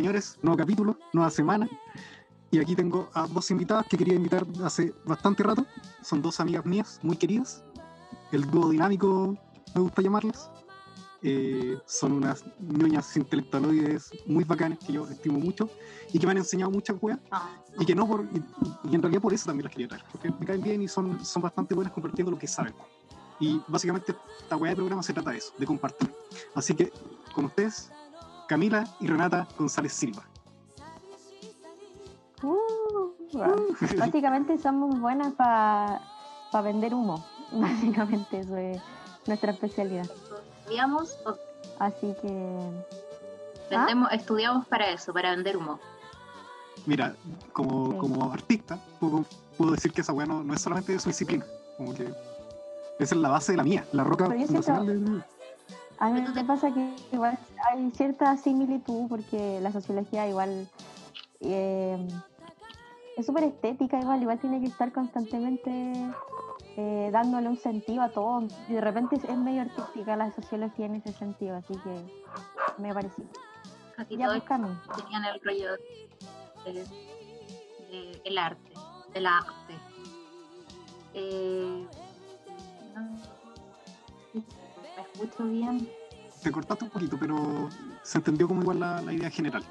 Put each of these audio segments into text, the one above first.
Señores, nuevo capítulo, nueva semana. Y aquí tengo a dos invitadas que quería invitar hace bastante rato. Son dos amigas mías, muy queridas. El dúo dinámico, me gusta llamarles. Eh, son unas niñas intelectualoides muy bacanas que yo estimo mucho y que me han enseñado muchas weas. Y que no por. Y, y en realidad por eso también las quería traer. Porque me caen bien y son, son bastante buenas compartiendo lo que saben. Y básicamente esta wea de programa se trata de eso, de compartir. Así que con ustedes, Camila y Renata González Silva. Uh, básicamente somos buenas para vender humo. Básicamente eso es nuestra especialidad. Estudiamos, Así que vendemos, estudiamos para eso, para vender humo. Mira, como, Sí. como artista, puedo, puedo decir que esa weá no, no es solamente de su disciplina. Como que esa es la base de la mía, la roca Pero yo siento- fundacional de- a mí me pasa que igual hay cierta similitud porque la sociología igual eh, es súper estética, igual, igual tiene que estar constantemente eh, dándole un sentido a todo. Y de repente es, es medio artística la sociología en ese sentido, así que me pareció. Casi Ya todos tenían el rollo de, de- el arte, del arte. Eh, no, ¿Me escucho bien? Te cortaste un poquito, pero se entendió como igual la, la idea general.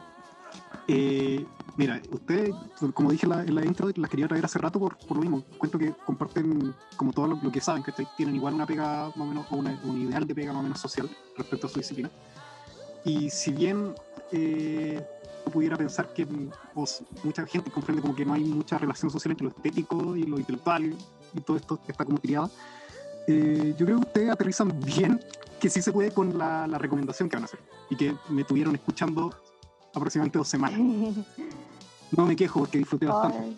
Eh, mira, ustedes, como dije en la, en la intro, las quería traer hace rato por, por lo mismo. Cuento que comparten como todo lo, lo que saben, que tienen igual una pega más o menos, o una- un ideal de pega más o menos social respecto a su disciplina. Y si bien eh, pudiera pensar que pues, mucha gente comprende como que no hay mucha relación social entre lo estético y lo intelectual y todo esto que está como criada, eh, yo creo que ustedes aterrizan bien que sí se puede con la, la recomendación que van a hacer y que me tuvieron escuchando aproximadamente dos semanas. No me quejo porque disfruté bastante.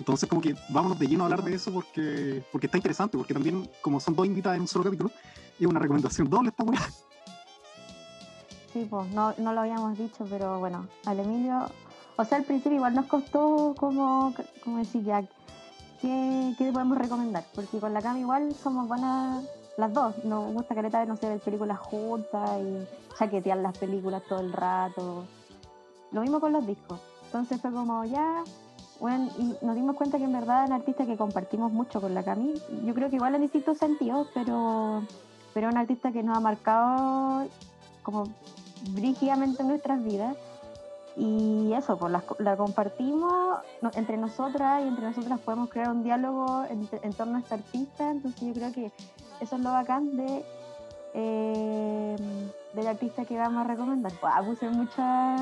Entonces, como que vámonos de lleno a hablar de eso porque, porque está interesante, porque también, como son dos invitadas en un solo capítulo, es una recomendación doble esta weá. Sí, pues no, no lo habíamos dicho, pero bueno, al Emilio, o sea, al principio igual nos costó como, como decir ya, ¿qué, podemos recomendar? Porque con la Cami igual somos buenas las dos, nos gusta careta de, no sé, ver películas juntas y chaquetear las películas todo el rato. Lo mismo con los discos. Entonces fue como ya, bueno, y nos dimos cuenta que en verdad es un artista que compartimos mucho con la Cami. Yo creo que igual en distintos sentidos, pero, pero un artista que nos ha marcado como brígidamente en nuestras vidas. Y eso, pues la, la compartimos entre nosotras y entre nosotras podemos crear un diálogo en, torno a este artista. Entonces yo creo que eso es lo bacán de eh, artista que vamos a recomendar. Buah, puse mucha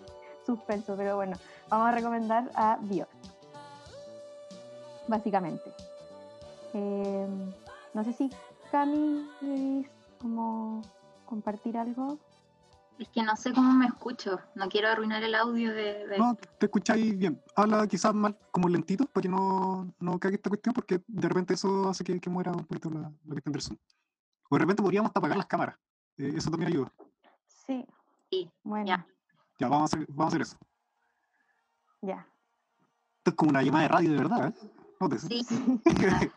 suspenso, pero bueno, vamos a recomendar a Björk. Básicamente. Eh, no sé si Cami como compartir algo. Es que no sé cómo me escucho. No quiero arruinar el audio de. de- No, te escucháis bien. Habla quizás mal, como lentito, para que no, no cague esta cuestión, porque de repente eso hace que, que muera un poquito la, la cuestión del Zoom. O de repente podríamos hasta apagar las cámaras. Eh, eso también ayuda. Sí. Sí, Bueno, ya. Ya, vamos a hacer, vamos a hacer eso. ya. Esto es como una llamada de radio de verdad, ¿eh? Nótese. Sí.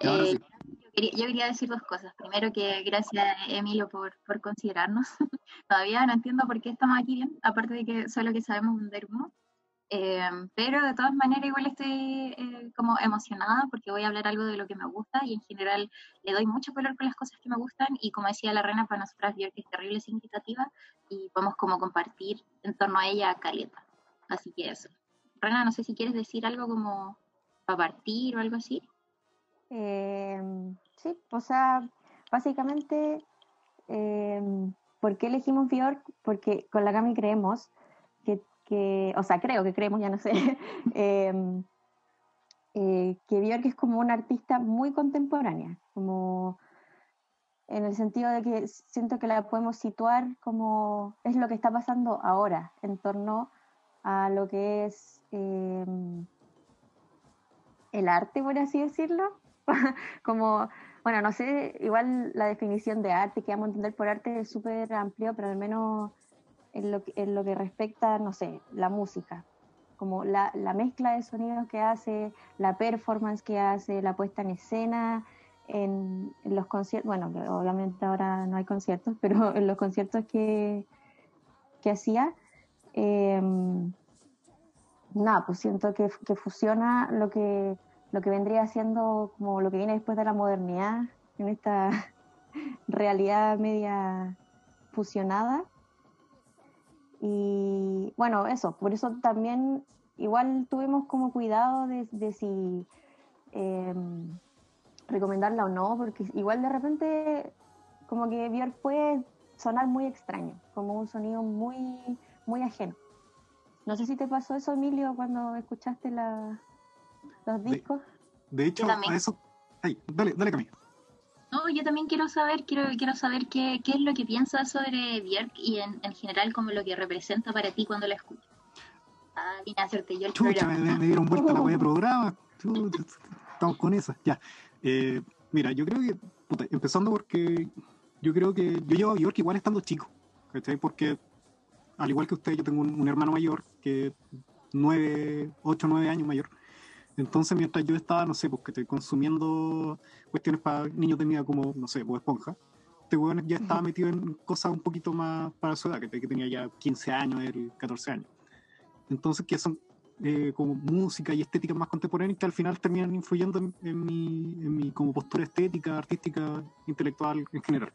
Ya, ahora Eh, sí. Yo, quería, decir dos cosas. Primero que gracias Emilio por, por considerarnos. Todavía no entiendo por qué estamos aquí bien, aparte de que solo que sabemos vender humo. Eh, pero de todas maneras igual estoy eh, como emocionada porque voy a hablar algo de lo que me gusta y en general le doy mucho color con las cosas que me gustan y como decía la reina para nosotras Björk es terrible significativa y podemos como compartir en torno a ella caleta. Así que eso. Rena, no sé si quieres decir algo como para partir o algo así. Eh, sí, o sea, básicamente, eh, ¿por qué elegimos Björk? Porque con la Cami creemos que, que- o sea, creo que creemos, ya no sé, eh, eh, que Björk es como una artista muy contemporánea, como en el sentido de que siento que la podemos situar como es lo que está pasando ahora en torno a lo que es eh, el arte, por así decirlo. como, bueno, no sé, igual la definición de arte que vamos a entender por arte es súper amplio, pero al menos en lo, que, en lo que respecta, no sé, la música, como la, la mezcla de sonidos que hace, la performance que hace, la puesta en escena, en, en los conciertos, bueno, obviamente ahora no hay conciertos, pero en los conciertos que, que hacía, em, nada, pues siento que, que, fusiona lo que, lo que vendría siendo como lo que viene después de la modernidad, en esta realidad media fusionada. Y bueno, eso, por eso también igual tuvimos como cuidado de, de si em, recomendarla o no, porque igual de repente como que Björk puede sonar muy extraño, como un sonido muy, muy ajeno. No sé si te pasó eso, Emilio, cuando escuchaste la, los discos. De, hecho, a eso... Ay, dale, dale Camilo. No, yo también quiero saber, quiero, quiero saber qué, qué es lo que piensas sobre Björk y en, en, general como lo que representa para ti cuando la escuchas. Ah, vine a hacerte yo el Chucha, me, me, dieron vuelta la web de programa. Estamos con esa, ya. Eh, mira, yo creo que, puta, empezando porque yo creo que yo llevo a Bjork igual estando chico, ¿cachai? Porque al igual que usted, yo tengo un, hermano mayor que nueve, ocho, nueve años mayor. Entonces, mientras yo estaba, no sé, pues que estoy consumiendo cuestiones para niños de mi edad como, no sé, pues esponja, este weón ya estaba metido en cosas un poquito más para su edad, que, que tenía ya 15 años, 14 años. Entonces, que son eh, como música y estética más contemporánea que al final terminan influyendo en, mi, en mi como postura estética, artística, intelectual en general.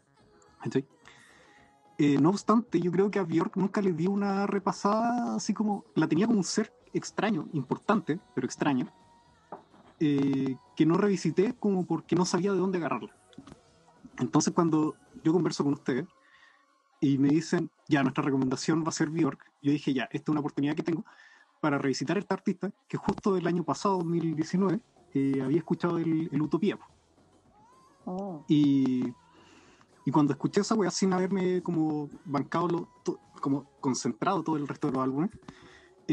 Eh, no obstante, yo creo que a Björk nunca le di una repasada así como, la tenía como un ser extraño, importante, pero extraño, eh, que no revisité como porque no sabía de dónde agarrarla. Entonces cuando yo converso con ustedes y me dicen, ya, nuestra recomendación va a ser Björk, yo dije, ya, esta es una oportunidad que tengo para revisitar esta artista que justo el año pasado, 2019, eh, había escuchado el, Utopía. Oh. Y, y, cuando escuché esa wea sin haberme como bancado, lo, como concentrado todo el resto de los álbumes,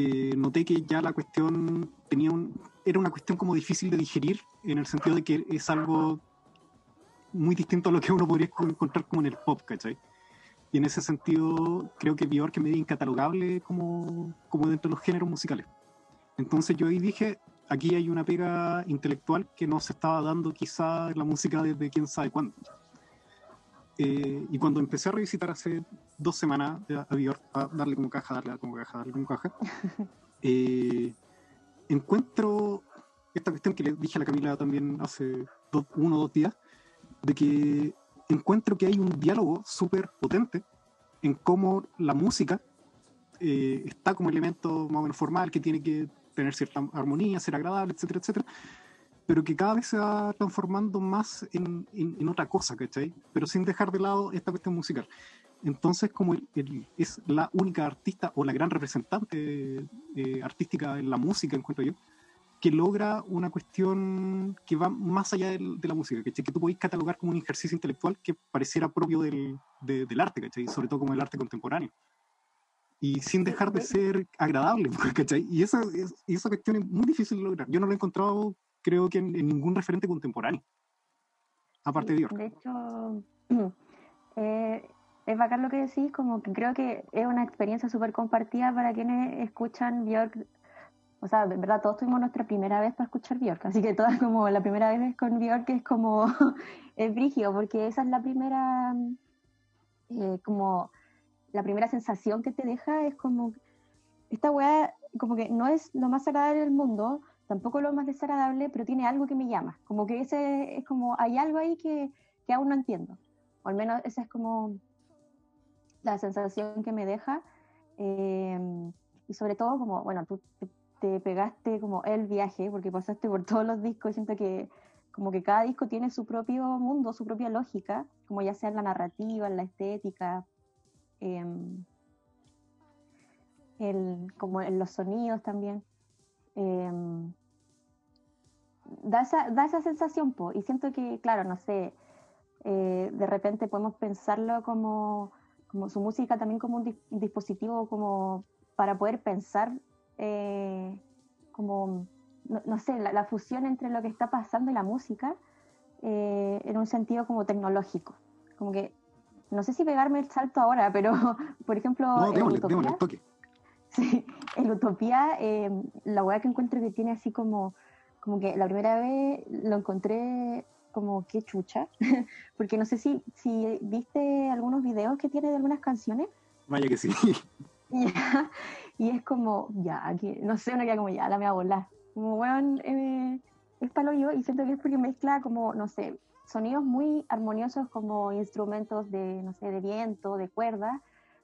eh, noté que ya la cuestión tenía un, era una cuestión como difícil de digerir en el sentido de que es algo muy distinto a lo que uno podría encontrar como en el pop, ¿cachai? Y en ese sentido, creo que Björk es medio incatalogable como, como dentro de los géneros musicales. Entonces yo ahí dije, aquí hay una pega intelectual que no se estaba dando quizá la música desde quién sabe cuándo. Eh, y cuando empecé a revisitar hace dos semanas a Björk, a darle como caja, darle como caja, darle como caja, eh, encuentro esta cuestión que le dije a la Camila también hace uno o dos días, de que encuentro que hay un diálogo súper potente en cómo la música eh, está como elemento más o menos formal, que tiene que tener cierta armonía, ser agradable, etcétera, etcétera, pero que cada vez se va transformando más en, en, otra cosa, ¿cachai? Pero sin dejar de lado esta cuestión musical. Entonces, como es la única artista o la gran representante eh, artística en la música, encuentro yo, que logra una cuestión que va más allá de, la música, ¿cachai? que tú podéis catalogar como un ejercicio intelectual que pareciera propio del, del arte, ¿cachai? sobre todo como el arte contemporáneo. Y sin dejar de ser agradable, ¿cachai? Y esa, y esa cuestión es muy difícil de lograr. Yo no lo he encontrado, creo que en, ningún referente contemporáneo, aparte de Björk. De hecho, eh, es bacán lo que decís, como que creo que es una experiencia súper compartida para quienes escuchan Björk. O sea, de verdad, todos tuvimos nuestra primera vez para escuchar Bjork, así que todas como la primera vez con Bjork es como, es brígido, porque esa es la primera, eh, como, la primera sensación que te deja es como, esta weá, como que no es lo más agradable del mundo, tampoco lo más desagradable, pero tiene algo que me llama, como que ese es como, hay algo ahí que, que aún no entiendo, o al menos esa es como la sensación que me deja, eh, y sobre todo como, bueno, tú, te pegaste como el viaje, porque pasaste por todos los discos, siento que como que cada disco tiene su propio mundo, su propia lógica, como ya sea en la narrativa, en la estética, em, como en los sonidos también. Em, da, esa, da esa sensación, po, y siento que, claro, no sé, eh, de repente podemos pensarlo como, como su música también como un dispositivo como para poder pensar eh, como, no, sé, la, fusión entre lo que está pasando y la música eh, en un sentido como tecnológico. Como que, no sé si pegarme el salto ahora, pero, por ejemplo, en Utopía, sí, en Utopía, eh, la weá que encuentro que tiene así como, como que la primera vez lo encontré como que chucha, porque no sé si, si viste algunos videos que tiene de algunas canciones, Vaya que sí. y es como, ya, aquí, no sé, uno queda como, ya, la me va a volar. Como, weón, eh, es palo yo y siento que es porque mezcla como, no sé, sonidos muy armoniosos como instrumentos de, no sé, de viento, de cuerda,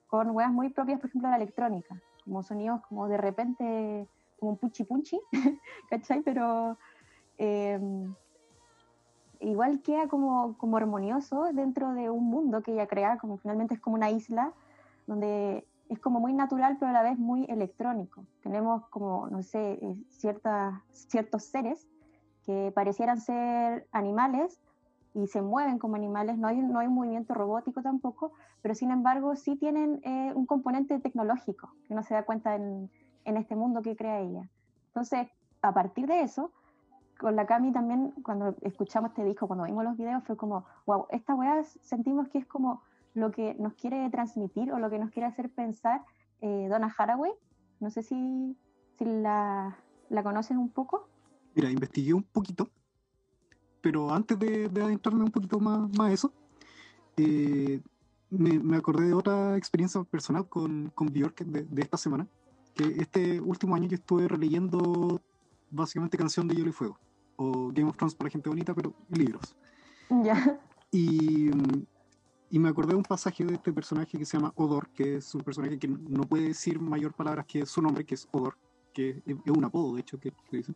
con weas muy propias, por ejemplo, de la electrónica, como sonidos como de repente, como un puchi punchi, ¿cachai? Pero eh, igual queda como, como armonioso dentro de un mundo que ella crea, como finalmente es como una isla donde es como muy natural, pero a la vez muy electrónico. Tenemos como, no sé, eh, ciertas, ciertos seres que parecieran ser animales y se mueven como animales, no hay, no hay movimiento robótico tampoco, pero sin embargo sí tienen eh, un componente tecnológico que no se da cuenta en, en este mundo que crea ella. Entonces, a partir de eso, con la Cami también, cuando escuchamos este disco, cuando vimos los videos, fue como, wow, esta weá sentimos que es como lo que nos quiere transmitir o lo que nos quiere hacer pensar eh, Donna Haraway. No sé si, si la, la conoces un poco. Mira, investigué un poquito, pero antes de, de adentrarme un poquito más, más a eso, eh, me, me, acordé de otra experiencia personal con, con Björk de, de, esta semana, que este último año yo estuve releyendo básicamente Canción de Hielo y Fuego, o Game of Thrones para la gente bonita, pero libros. Ya. Y, y me acordé de un pasaje de este personaje que se llama Odor, que es un personaje que no puede decir mayor palabras que su nombre, que es Odor, que es un apodo, de hecho, que, que dicen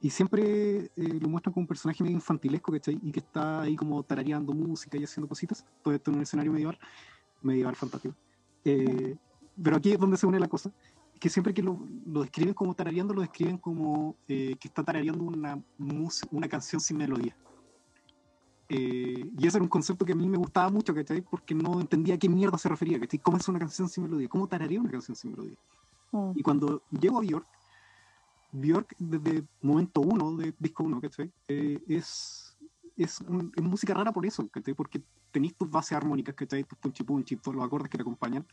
y siempre eh, lo muestran como un personaje medio infantilesco, ¿cachai? Y que está ahí como tarareando música y haciendo cositas. Todo esto en un escenario medieval, medieval fantástico. Eh, pero aquí es donde se une la cosa, que siempre que lo, lo describen como tarareando, lo describen como eh, que está tarareando una, una canción sin melodía. Eh, y ese era un concepto que a mí me gustaba mucho, ¿cachai? Porque no entendía a qué mierda se refería, ¿cachai? ¿Cómo es una canción sin melodía? ¿Cómo tararea una canción sin melodía? Mm. Y cuando llego a Björk, Björk desde momento uno, de disco uno, ¿cachai? Eh, es, es, un, es, música rara por eso, ¿cachai? Porque tenéis tus bases armónicas, ¿cachai? Tus punchi punchi, todos los acordes que te acompañan.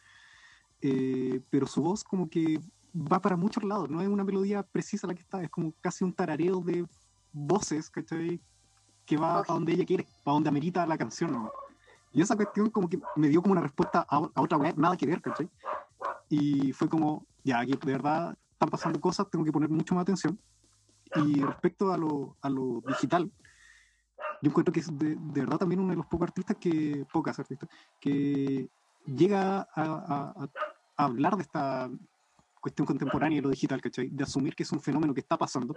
Eh, pero su voz como que va para muchos lados, no es una melodía precisa la que está, es como casi un tarareo de voces, ¿cachai? Que va a donde ella quiere, a donde amerita la canción, ¿no? Y esa cuestión como que me dio como una respuesta a, a otra web, nada que ver, ¿cachai? Y fue como, ya, aquí de verdad están pasando cosas, tengo que poner mucho más atención. Y respecto a lo, a lo digital, yo encuentro que es de, de, verdad también uno de los pocos artistas que, pocas artistas, que llega a, a, a hablar de esta cuestión contemporánea y lo digital, ¿cachai? De asumir que es un fenómeno que está pasando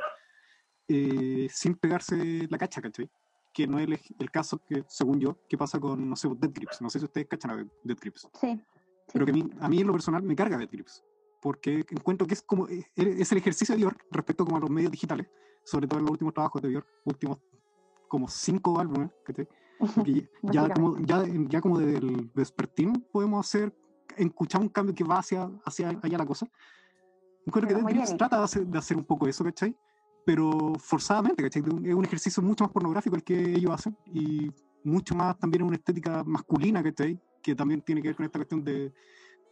eh, sin pegarse la cacha, ¿cachai? Que no es el, el, caso que, según yo, que pasa con, no sé, Dead Grips. No sé si ustedes cachan a Dead Grips. Sí. sí. Pero que a mí, a mí en lo personal me carga Dead Grips porque encuentro que es como eh, es el ejercicio de Björk respecto como a los medios digitales, sobre todo en los últimos trabajos de Björk, últimos como cinco álbumes, que ya, como, ya, ya como del Vespertín podemos hacer, escuchar un cambio que va hacia, hacia allá la cosa. Encuentro Pero que Dead trata de hacer, de hacer, un poco eso, ¿cachai? Pero forzadamente, ¿cachai? Es un ejercicio mucho más pornográfico el que ellos hacen y mucho más también una estética masculina, ¿cachai? Que también tiene que ver con esta cuestión de,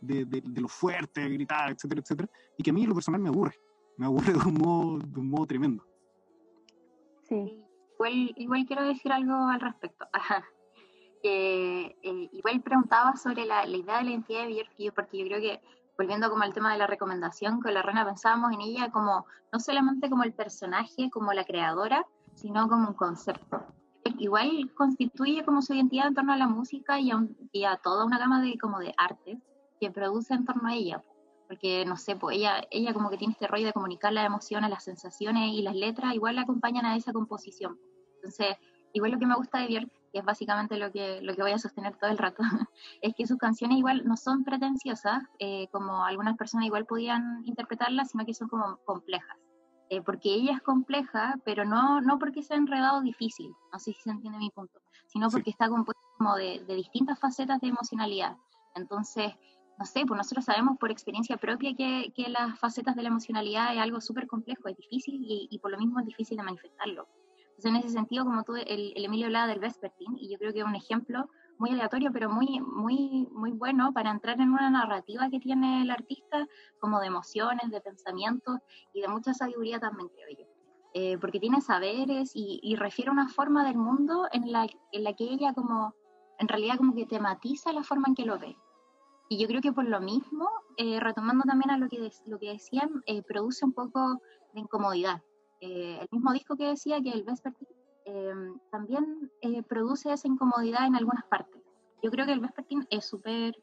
de, de, de, lo fuerte, gritar, etcétera, etcétera, y que a mí lo personal me aburre, me aburre de un modo, de un modo tremendo. Sí. Igual, igual quiero decir algo al respecto. eh, igual preguntaba sobre la, la, idea de la identidad de Björk, porque yo creo que, volviendo como al tema de la recomendación, con la Rena pensábamos en ella como, no solamente como el personaje, como la creadora, sino como un concepto. Igual constituye como su identidad en torno a la música y a, un, y a toda una gama de, como de artes que produce en torno a ella. Porque, no sé, pues ella, ella como que tiene este rollo de comunicar las emociones, las sensaciones y las letras, igual la acompañan a esa composición. Entonces, igual lo que me gusta de Björk, que es básicamente lo que, lo que voy a sostener todo el rato, es que sus canciones igual no son pretenciosas, eh, como algunas personas igual podían interpretarlas, sino que son como complejas. Eh, porque ella es compleja, pero no, no porque sea enredado difícil, no sé si se entiende mi punto, sino porque sí. está compuesta como de, de distintas facetas de emocionalidad. Entonces, no sé, pues nosotros sabemos por experiencia propia que, que las facetas de la emocionalidad es algo súper complejo, es difícil y, y, por lo mismo es difícil de manifestarlo. Entonces, en ese sentido, como tú, el, el Emilio hablaba del Vespertine, y yo creo que es un ejemplo muy aleatorio, pero muy, muy, muy bueno para entrar en una narrativa que tiene el artista, como de emociones, de pensamientos y de mucha sabiduría también, creo yo. Eh, porque tiene saberes y, y, refiere a una forma del mundo en la, en la que ella como, en realidad como que tematiza la forma en que lo ve Y yo creo que por lo mismo, eh, retomando también a lo que, lo que decían, eh, produce un poco de incomodidad. Eh, el mismo disco que decía que el Vespertine em, también produce esa incomodidad en algunas partes. Yo creo que el Vespertine es súper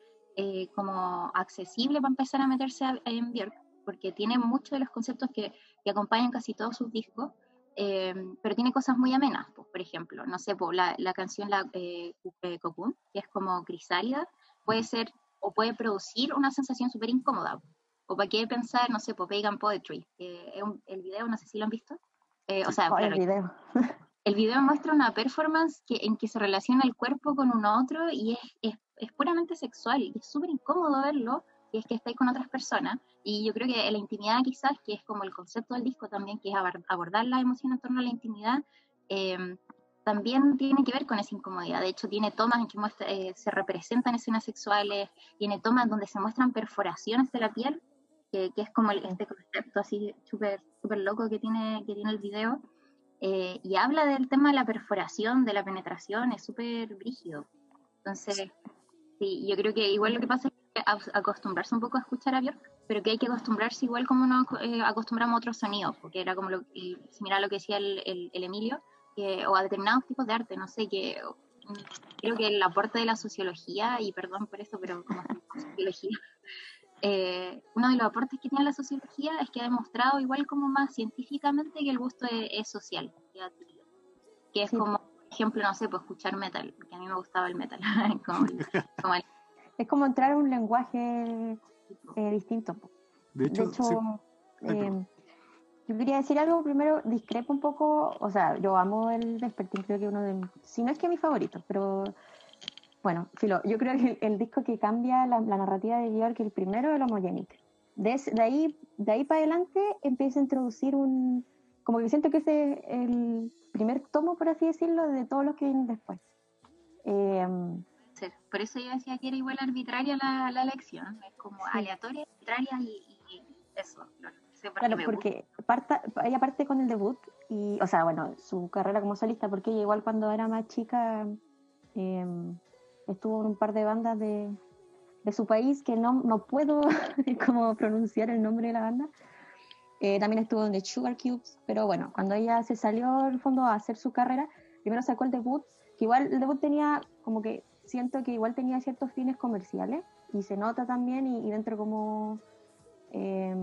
como accesible para empezar a meterse en Björk, porque tiene muchos de los conceptos que, acompañan casi todos sus discos, pero tiene cosas muy amenas, pues, por ejemplo, no sé, pues, la, la, canción la, eh, Cocoon, que es como crisálida, puede ser o puede producir una sensación súper incómoda. O para qué pensar, no sé, por Pagan Poetry. el video, no sé si lo han visto. Eh, o sea, el video. el video muestra una performance que, en que se relaciona el cuerpo con un otro y es, es, es puramente sexual y es súper incómodo verlo y es que estáis con otras personas. Y yo creo que la intimidad quizás, que es como el concepto del disco también, que es abordar la emoción en torno a la intimidad, eh, también tiene que ver con esa incomodidad. De hecho, tiene tomas en que muestra, eh, se representan escenas sexuales, tiene tomas donde se muestran perforaciones de la piel, que, es como este concepto así súper super loco que tiene, que tiene el video. Eh, y habla del tema de la perforación, de la penetración, es súper brígido. Entonces, sí, yo creo que igual lo que pasa es que acostumbrarse un poco a escuchar a Björk, pero que hay que acostumbrarse igual como nos eh, acostumbramos a otros sonidos, porque era como lo, similar a lo que decía el, el Emilio, o a determinados tipos de arte, no sé, que creo que el aporte de la sociología, y perdón por eso, pero como sociología, eh, uno de los aportes que tiene la sociología es que ha demostrado igual como más científicamente que el gusto es, social, que es como, por ejemplo, no sé, pues escuchar metal, porque a mí me gustaba el metal. Es como entrar en un lenguaje eh, distinto. De hecho, yo quería decir algo, primero discrepo un poco, o sea, yo amo el Despertín, creo que uno de, si no es que mi favorito, pero bueno, filo, yo creo que el, disco que cambia la, narrativa de Björk, el primero, el Homogenic. De, de, ahí, de ahí para adelante empieza a introducir un, como que siento que ese es el primer tomo, por así decirlo, de todos los que vienen después. Em, sí, por eso yo decía que era igual arbitraria la, la elección, es como aleatoria, arbitraria y, y eso, claro claro, porque parta, ella parte con el debut y, o sea, bueno, su carrera como solista, porque ella igual cuando era más chica em, estuvo en un par de bandas de, de su país que no, no puedo como pronunciar el nombre de la banda. Eh, también estuvo en The Sugar Cubes, pero bueno, cuando ella se salió al fondo a hacer su carrera, primero sacó el debut, que igual el debut tenía como que siento que igual tenía ciertos fines comerciales y se nota también y, dentro como eh,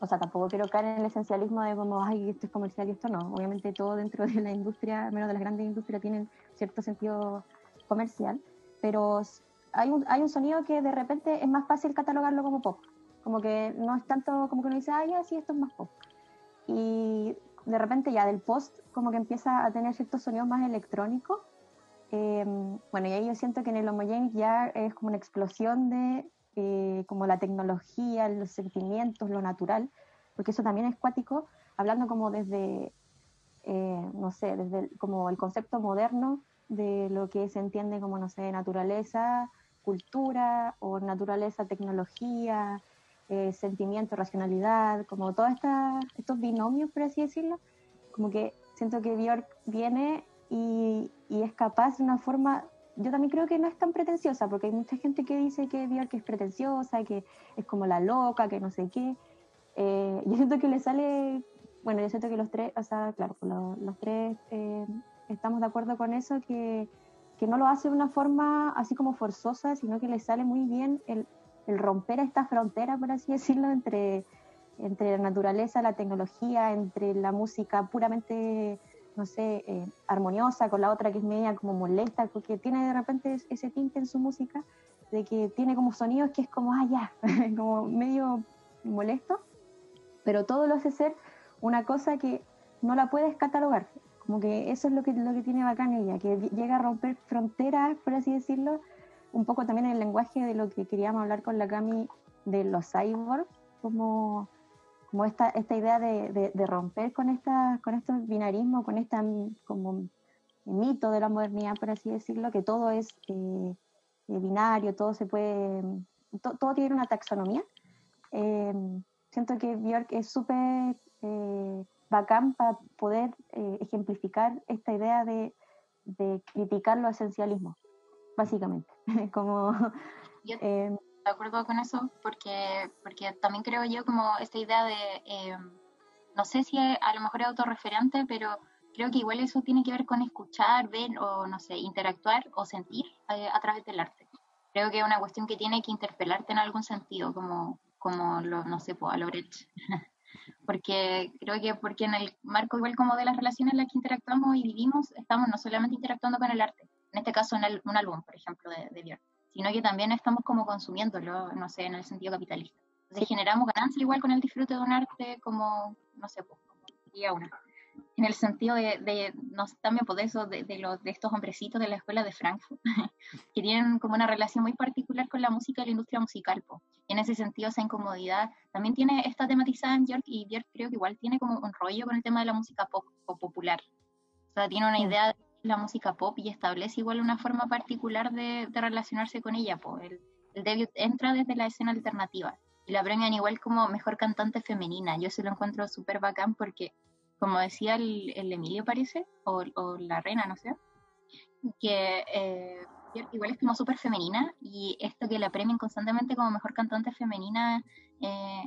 o sea, tampoco quiero caer en el esencialismo de como, ay, esto es comercial y esto no. Obviamente todo dentro de la industria, menos de las grandes industrias, tienen cierto sentido comercial, pero hay un, hay un sonido que de repente es más fácil catalogarlo como pop. Como que no es tanto como que uno dice, ay, sí, esto es más pop. Y de repente ya del post como que empieza a tener ciertos sonidos más electrónicos. Eh, bueno, y ahí yo siento que en el Homogenic ya es como una explosión de eh, como la tecnología, los sentimientos, lo natural, porque eso también es cuático, hablando como desde, eh, no sé, desde como el concepto moderno de lo que se entiende como, no sé, naturaleza, cultura, o naturaleza, tecnología, eh, sentimiento, racionalidad, como todos estos binomios, por así decirlo, como que siento que Björk viene y, y es capaz de una forma yo también creo que no es tan pretenciosa, porque hay mucha gente que dice que Björk es pretenciosa, que es como la loca, que no sé qué. Eh, yo siento que le sale, bueno, yo siento que los tres, o sea, claro, los, tres eh, estamos de acuerdo con eso, que, que, no lo hace de una forma así como forzosa, sino que le sale muy bien el, el romper esta frontera, por así decirlo, entre, entre la naturaleza, la tecnología, entre la música puramente no sé, eh, armoniosa, con la otra que es media como molesta, porque tiene de repente ese tinte en su música, de que tiene como sonidos que es como, ah, ya, como medio molesto, pero todo lo hace ser una cosa que no la puedes catalogar. Como que eso es lo que, lo que tiene bacán ella, que llega a romper fronteras, por así decirlo, un poco también en el lenguaje de lo que queríamos hablar con la Cami de los cyborgs, como como esta, esta idea de, de, romper con, esta, con estos binarismos, con este como mito de la modernidad, por así decirlo, que todo es eh, eh, binario, todo se puede, todo tiene una taxonomía. Eh, siento que Björk es súper bacán para poder ejemplificar esta idea de, de, criticar los esencialismos, básicamente. como Yo em, de acuerdo con eso, porque, porque también creo yo como esta idea de, em, no sé si a lo mejor es autorreferente, pero creo que igual eso tiene que ver con escuchar, ver o, no sé, interactuar o sentir eh, a través del arte. Creo que es una cuestión que tiene que interpelarte en algún sentido, como, como lo, no sé, pues, a Lorecht. porque creo que porque en el marco igual como de las relaciones en las que interactuamos y vivimos, estamos no solamente interactuando con el arte, en este caso en un álbum, por ejemplo, de, de Björk, sino que también estamos como consumiéndolo, no sé, en el sentido capitalista. Entonces generamos ganancia igual con el disfrute de un arte como, no sé, pues, como día una en el sentido de, de no también por eso, de, de, los, de estos hombrecitos de la escuela de Frankfurt, que tienen como una relación muy particular con la música y la industria musical. Po. Y en ese sentido, esa incomodidad también tiene esta tematizada en Björk, y Björk creo que igual tiene como un rollo con el tema de la música pop o popular. O sea, tiene una idea de la música pop y establece igual una forma particular de, de relacionarse con ella. Po. El, el debut entra desde la escena alternativa y la premian igual como mejor cantante femenina. Yo se lo encuentro súper bacán porque como decía el, Emilio parece, o, la reina, no sé, que eh, igual es como súper femenina y esto que la premien constantemente como mejor cantante femenina, eh,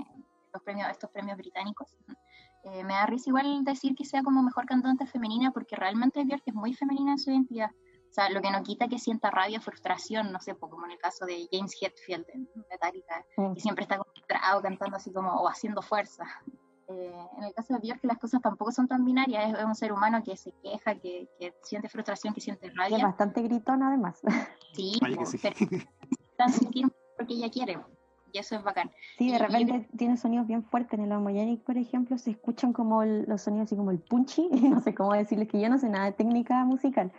los premios, estos premios británicos, eh, me da risa igual decir que sea como mejor cantante femenina porque realmente Björk es muy femenina en su identidad. O sea, lo que no quita que sienta rabia, frustración, no sé, como en el caso de James Hetfield en Metallica, que siempre está concentrado cantando así como o haciendo fuerza. Eh, en el caso de Björk las cosas tampoco son tan binarias, es, un ser humano que se queja, que, siente frustración, que siente rabia. Es bastante gritón además. Sí, pero sentir porque ella quiere, y eso es bacán. Sí, de repente tiene sonidos bien fuertes, en el Homogenic, por ejemplo, se escuchan como los sonidos así como el punchy, no sé cómo decirles que yo no sé nada de técnica musical,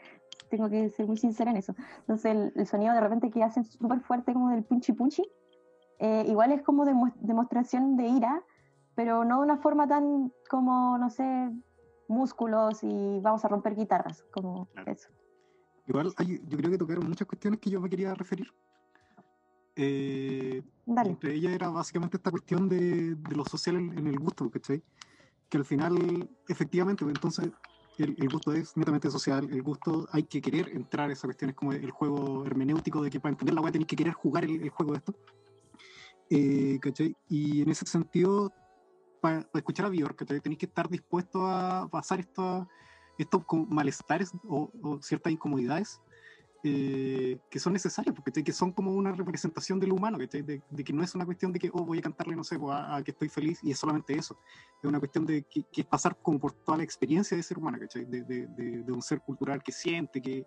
tengo que ser muy sincera en eso. Entonces el, sonido de repente que hacen súper fuerte como del punchy punchy, eh, igual es como demostración de ira, pero no de una forma tan como, no sé, músculos y vamos a romper guitarras, como eso. Igual yo creo que tocaron muchas cuestiones que yo me quería referir. Eh, entre ellas era básicamente esta cuestión de, de lo social en, el gusto, ¿cachai? Que al final, efectivamente, entonces el, el, gusto es netamente social, el gusto hay que querer entrar a esas cuestiones como el juego hermenéutico de que para entender la web tenéis que querer jugar el, el juego de esto. Eh, ¿cachai? Y en ese sentido para, escuchar a Björk, que tenéis que estar dispuesto a pasar estos, estos malestares o, ciertas incomodidades eh, que son necesarias, porque que son como una representación de lo humano, de, de, que no es una cuestión de que oh, voy a cantarle, no sé, pues, a, que estoy feliz y es solamente eso. Es una cuestión de que, es pasar como por toda la experiencia de ser humano, de, de, un ser cultural que siente, que,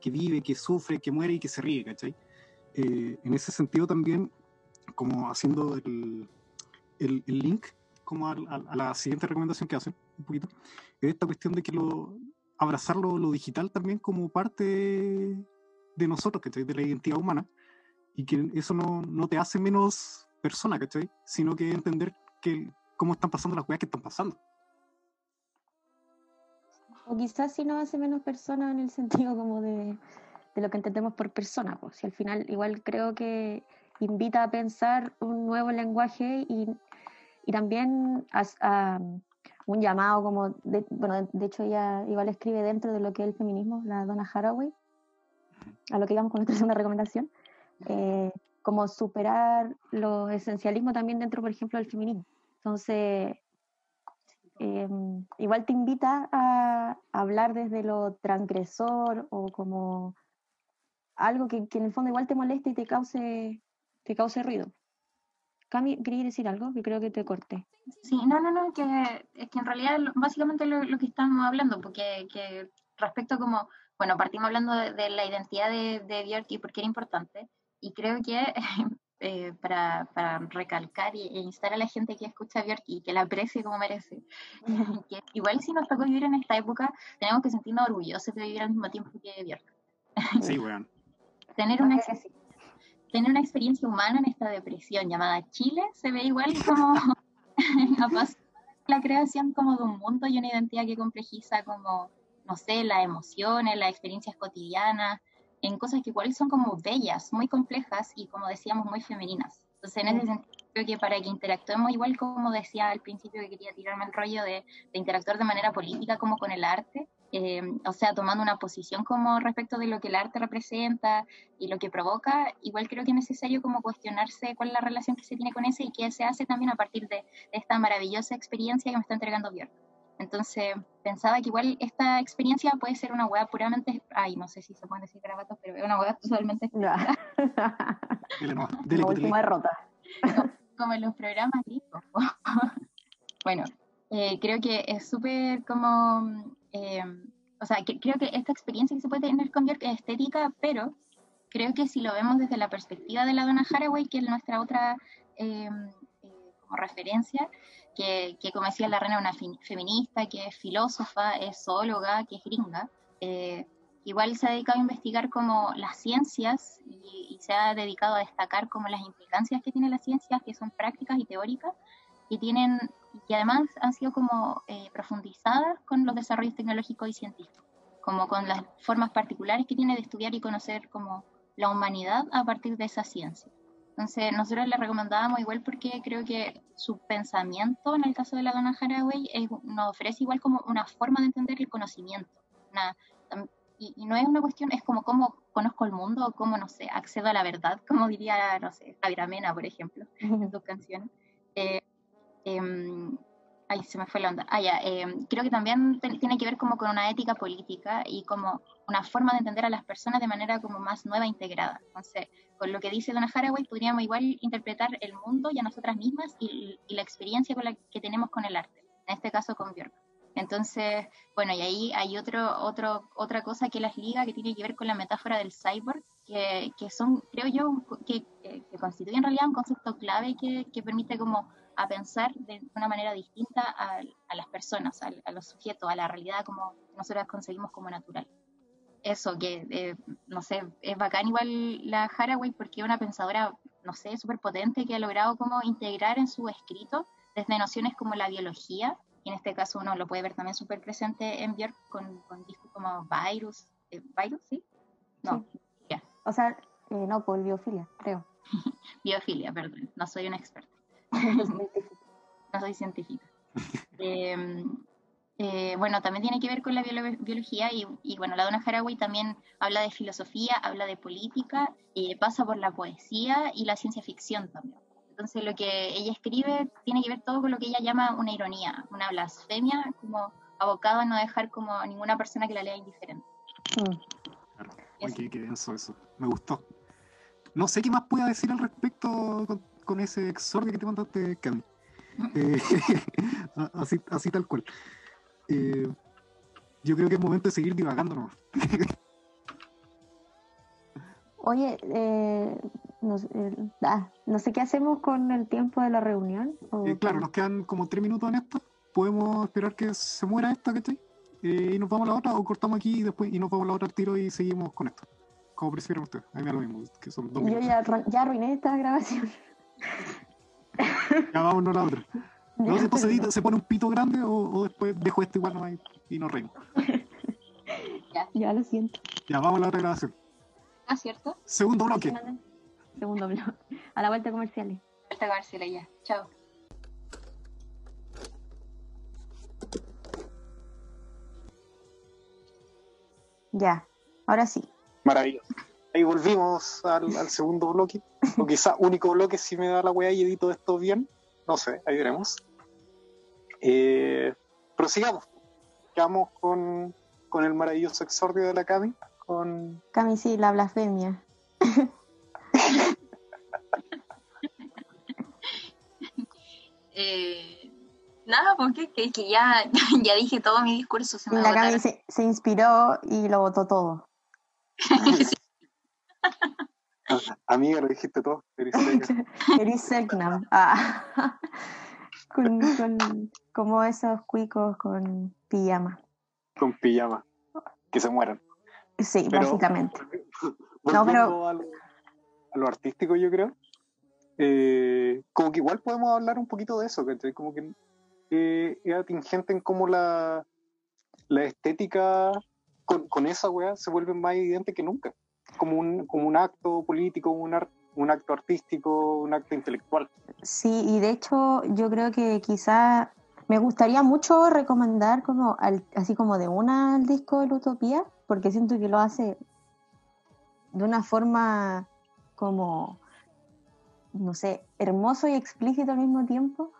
que, vive, que sufre, que muere y que se ríe. Eh, en ese sentido también, como haciendo el, el, el link, como a, la siguiente recomendación que hacen, un poquito, es esta cuestión de que lo, abrazar lo, digital también como parte de nosotros, ¿cachai? De la identidad humana, y que eso no, no te hace menos persona, ¿cachai? Sino que entender que cómo están pasando las cosas que están pasando. O quizás si no hace menos persona en el sentido como de, de lo que entendemos por persona, pues si al final igual creo que invita a pensar un nuevo lenguaje y y también a, un llamado como, de, bueno, de hecho ella igual escribe dentro de lo que es el feminismo, la Donna Haraway, a lo que íbamos con nuestra segunda recomendación, eh, como superar los esencialismos también dentro, por ejemplo, del feminismo. Entonces, em, igual te invita a, hablar desde lo transgresor o como algo que, que, en el fondo igual te moleste y te cause, te cause ruido. Cami, ¿querías decir algo? Yo creo que te corté. Sí, no, no, no, que, es que en realidad básicamente lo, que estamos hablando, porque que respecto como, bueno, partimos hablando de, la identidad de, de Björk y por qué era importante, y creo que eh, para, para, recalcar e instar a la gente que escucha a Björk y que la aprecie como merece, que igual si nos tocó vivir en esta época, tenemos que sentirnos orgullosos de vivir al mismo tiempo que Björk. Sí, bueno. Tener una tener una experiencia humana en esta depresión llamada Chile se ve igual como la creación como de un mundo y una identidad que complejiza como, no sé, las emociones, las experiencias cotidianas, en cosas que igual son como bellas, muy complejas y como decíamos, muy femeninas. Entonces, en ese sentido, creo que para que interactuemos igual como decía al principio que quería tirarme el rollo de, de interactuar de manera política como con el arte, eh, o sea, tomando una posición como respecto de lo que el arte representa y lo que provoca, igual creo que es necesario como cuestionarse cuál es la relación que se tiene con ese y qué se hace también a partir de, esta maravillosa experiencia que me está entregando Björk. Entonces, pensaba que igual esta experiencia puede ser una hueá puramente, ay, no sé si se pueden decir grabatos, pero es una hueá totalmente... No. Dele, La última derrota. como en los programas discos. bueno, eh, creo que es súper como, eh, o sea, que, creo que esta experiencia que se puede tener con Björk es estética, pero creo que si lo vemos desde la perspectiva de la Donna Haraway, que es nuestra otra eh, como referencia, que, que, como decía la reina, una feminista, que es filósofa, es zoóloga, que es gringa, igual se ha dedicado a investigar como las ciencias y, y, se ha dedicado a destacar como las implicancias que tienen las ciencias, que son prácticas y teóricas, y tienen y además han sido como eh, profundizadas con los desarrollos tecnológicos y científicos, como con las formas particulares que tiene de estudiar y conocer como la humanidad a partir de esa ciencia. Entonces, nosotros le recomendábamos igual porque creo que su pensamiento, en el caso de la dona Haraway, nos ofrece igual como una forma de entender el conocimiento. Una, y, y, no es una cuestión, es como cómo conozco el mundo o cómo, no sé, accedo a la verdad, como diría, no sé, Javier Amena, por ejemplo, en sus canciones. Eh, eh, ay, se me fue la onda. Ah, ya, eh, creo que también tiene que ver como con una ética política y como una forma de entender a las personas de manera como más nueva e integrada. Entonces, con lo que dice Donna Haraway, podríamos igual interpretar el mundo y a nosotras mismas y, y la experiencia con la que tenemos con el arte, en este caso con Björk. Entonces, bueno, y ahí hay otro, otro, otra cosa que las liga que tiene que ver con la metáfora del cyborg, que, que son, creo yo, que, que, que constituye en realidad un concepto clave que, que permite como a pensar de una manera distinta a, a las personas, a, a, los sujetos, a la realidad como nosotros conseguimos como natural. Eso, que eh, no sé, es bacán igual la Haraway porque es una pensadora, no sé, súper potente que ha logrado como integrar en su escrito desde nociones como la biología, y en este caso uno lo puede ver también súper presente en Björk con, con discos como Virus, eh, ¿Virus? ¿Sí? No, sí. Yeah. O sea, eh, no, por biofilia, creo. biofilia, perdón, no soy una experta no soy científica. Eh, eh, bueno, también tiene que ver con la biolo biología y, bueno, la Donna Haraway también habla de filosofía, habla de política, eh, pasa por la poesía y la ciencia ficción también. Entonces lo que ella escribe tiene que ver todo con lo que ella llama una ironía, una blasfemia, como abocado a no dejar como a ninguna persona que la lea indiferente. Mm. Qué, denso eso. Me gustó. No sé qué más pueda decir al respecto con ese exordio que te mandaste, Cami. Eh, así, así tal cual. Eh, yo creo que es momento de seguir divagando ¿no? Oye, eh, no, eh, ah, no, sé qué hacemos con el tiempo de la reunión. Claro, nos quedan como tres minutos en esto. Podemos esperar que se muera esta, ¿cachai? y nos vamos a la otra, o cortamos aquí y después y nos vamos a la otra al tiro y seguimos con esto. Como prefieran ustedes. A mí me da lo mismo, que son dos Yo ya, ya arruiné esta grabación. Ya vámonos a la otra. No, entonces edita, se pone un pito grande o, o después dejo este igual nomás y, y nos reímos. ya. ya lo siento. Ya vamos a la otra grabación. Ah, ¿cierto? Segundo bloque. Segundo bloque. A la vuelta comerciales. Vuelta comerciales ya. Chao. Ya, ahora sí. Maravilloso. Ahí volvimos al, al segundo bloque. O quizá único bloque si me da la weá y edito esto bien. No sé, ahí veremos. Eh, prosigamos. Quedamos con, con el maravilloso exordio de la Cami. Con... Cami, sí, la blasfemia. eh, nada, porque que, que ya, ya dije todo mi discurso. Se me la Cami se, se, inspiró y lo votó todo. Amiga, lo dijiste todo. Eris Selknam. Ah. con, con, como esos cuicos con pijama. Con pijama. Que se mueran. Sí, pero, básicamente. No, pero... A lo, a lo, artístico, yo creo. Eh, como que igual podemos hablar un poquito de eso, ¿cachai? Como que eh, es atingente en cómo la, la estética con, con esa weá se vuelve más evidente que nunca como un, como un acto político, un, un acto artístico, un acto intelectual. Sí, y de hecho yo creo que quizá Me gustaría mucho recomendar como así como de una el disco de la Utopía, porque siento que lo hace de una forma como, no sé, hermoso y explícito al mismo tiempo.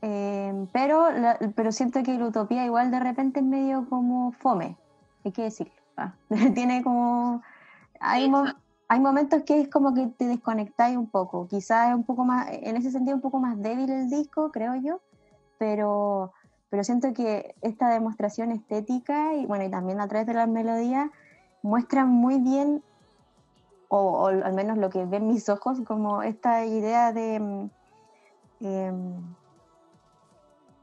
Eh, pero, pero siento que la utopía igual de repente es medio como fome, hay que decirlo. Ah, tiene como... Hay, hay momentos que es como que te desconectáis un poco. Quizás es un poco más, en ese sentido un poco más débil el disco, creo yo, pero, pero siento que esta demostración estética y bueno, y también a través de las melodías muestran muy bien o, al menos lo que ven mis ojos, como esta idea de, mm, em,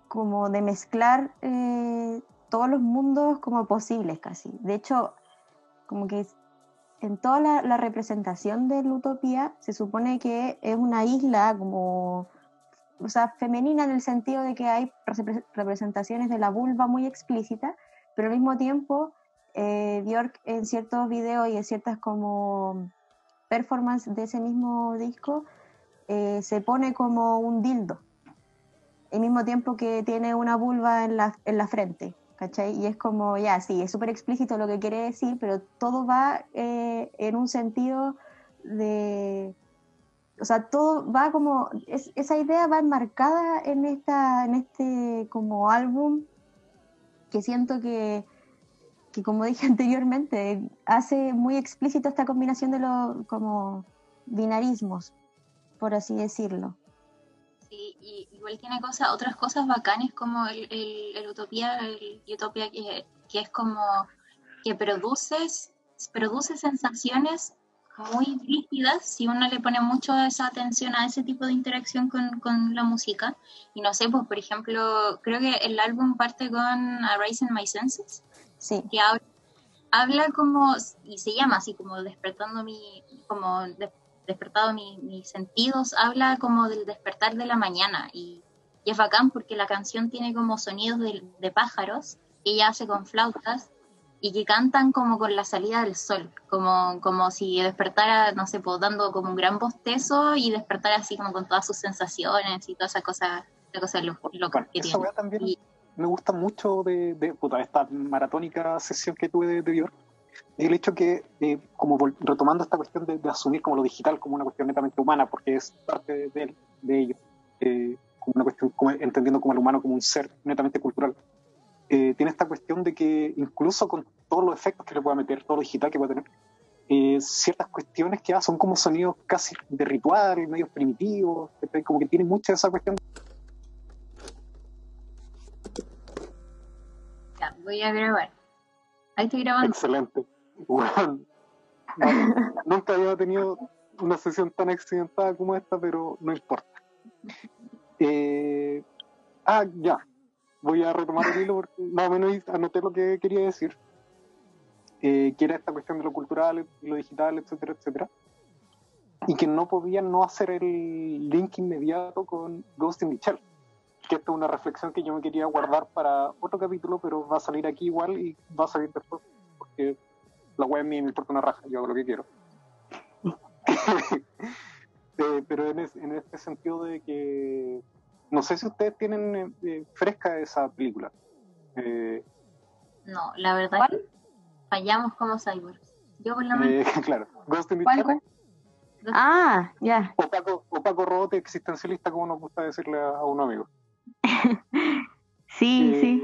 como de mezclar eh, todos los mundos como posibles casi. De hecho, como que en toda la, representación de la utopía se supone que es una isla como, o sea, femenina en el sentido de que hay representaciones de la vulva muy explícitas, pero al mismo tiempo eh, Björk en ciertos videos y en ciertas como performance de ese mismo disco eh, se pone como un dildo, al mismo tiempo que tiene una vulva en la frente, Y es como, ya, sí, es súper explícito lo que quiere decir, pero todo va eh, en un sentido de... O sea, todo va como, esa idea va enmarcada en, esta, en este como álbum que siento que que como dije anteriormente, hace muy explícito esta combinación de los como binarismos, por así decirlo. Sí, y igual tiene cosas, otras cosas bacanes como el, el, Utopía, el Utopía que, que, es como que produces, produce sensaciones muy rígidas si uno le pone mucho esa atención a ese tipo de interacción con, con, la música. Y no sé, pues por ejemplo, creo que el álbum parte con Arising My Senses, Sí. Que habla, como, y se llama así como despertando mi, como despertado mis sentidos, habla como del despertar de la mañana. Y, es bacán porque la canción tiene como sonidos de, pájaros que ella hace con flautas y que cantan como con la salida del sol, como, como si despertara, no sé, pues dando como un gran bostezo y despertara así como con todas sus sensaciones y todas esas cosas, cosas locas que tiene. me gusta mucho de, esta maratónica sesión que tuve de, de Björk, el hecho que, eh, como retomando esta cuestión de, asumir como lo digital como una cuestión netamente humana, porque es parte de, de ello, eh, como una cuestión, entendiendo como el humano como un ser netamente cultural, eh, tiene esta cuestión de que incluso con todos los efectos que le pueda meter, todo lo digital que pueda tener, ciertas cuestiones que son como sonidos casi de ritual, medios primitivos, como que tiene mucha esa cuestión voy a grabar. Ahí estoy grabando. Excelente. nunca había tenido una sesión tan accidentada como esta, pero no importa. Eh, ah, ya. Voy a retomar el hilo porque más o menos anoté lo que quería decir. Eh, que era esta cuestión de lo cultural lo digital, etcétera, etcétera. Y que no podían no hacer el link inmediato con Ghost in the Shell que esta es una reflexión que yo me quería guardar para otro capítulo, pero va a salir aquí igual y va a salir después, porque la web mí me importa una raja, yo hago lo que quiero. Eh, pero en, este sentido de que no sé si ustedes tienen eh, eh, fresca esa película. no, la verdad fallamos como cyborgs. Yo por lo menos. claro, Ghost in the Ah, ya. O Paco, o Paco Robot existencialista, como nos gusta decirle a un amigo. sí, eh, sí.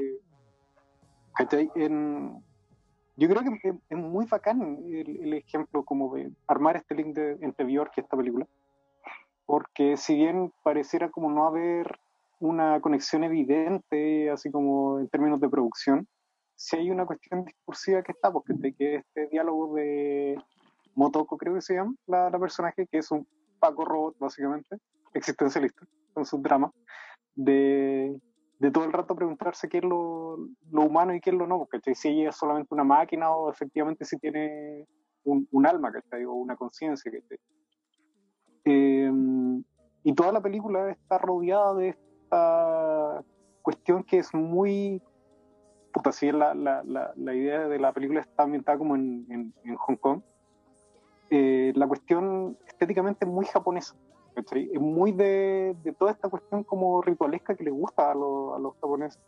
yo creo que es, muy bacán el, ejemplo como de armar este link entre Bjork y esta película, porque si bien pareciera como no haber una conexión evidente, así como en términos de producción, si hay una cuestión discursiva que está, porque de que este diálogo de Motoko, creo que se llama, la, la personaje, que es un Paco Robot, básicamente, existencialista, con sus dramas, de, todo el rato preguntarse qué es lo, humano y qué es lo no, porque si ella es solamente una máquina o efectivamente si tiene un, alma, ¿cachai? O una conciencia, em, y toda la película está rodeada de esta cuestión que es muy... Puta, si la, la, la, idea de la película está ambientada como en, en, Hong Kong, eh, la cuestión estéticamente muy japonesa ¿cachai? Es muy de, de, toda esta cuestión como ritualesca que le gusta a, los, a los japoneses.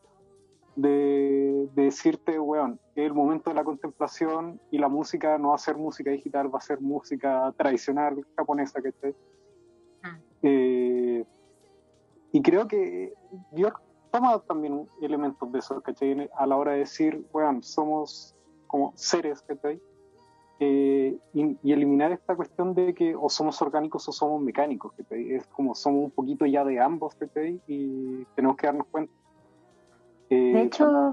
De, de, decirte, weón, el momento de la contemplación y la música no va a ser música digital, va a ser música tradicional japonesa, ¿cachai? Mm. Eh, y creo que Björk toma también elementos de eso, ¿cachai? A la hora de decir, weón, somos como seres, ¿cachai? Eh, y, eliminar esta cuestión de que o somos orgánicos o somos mecánicos, es como somos un poquito ya de ambos y tenemos que darnos cuenta. Eh, de hecho,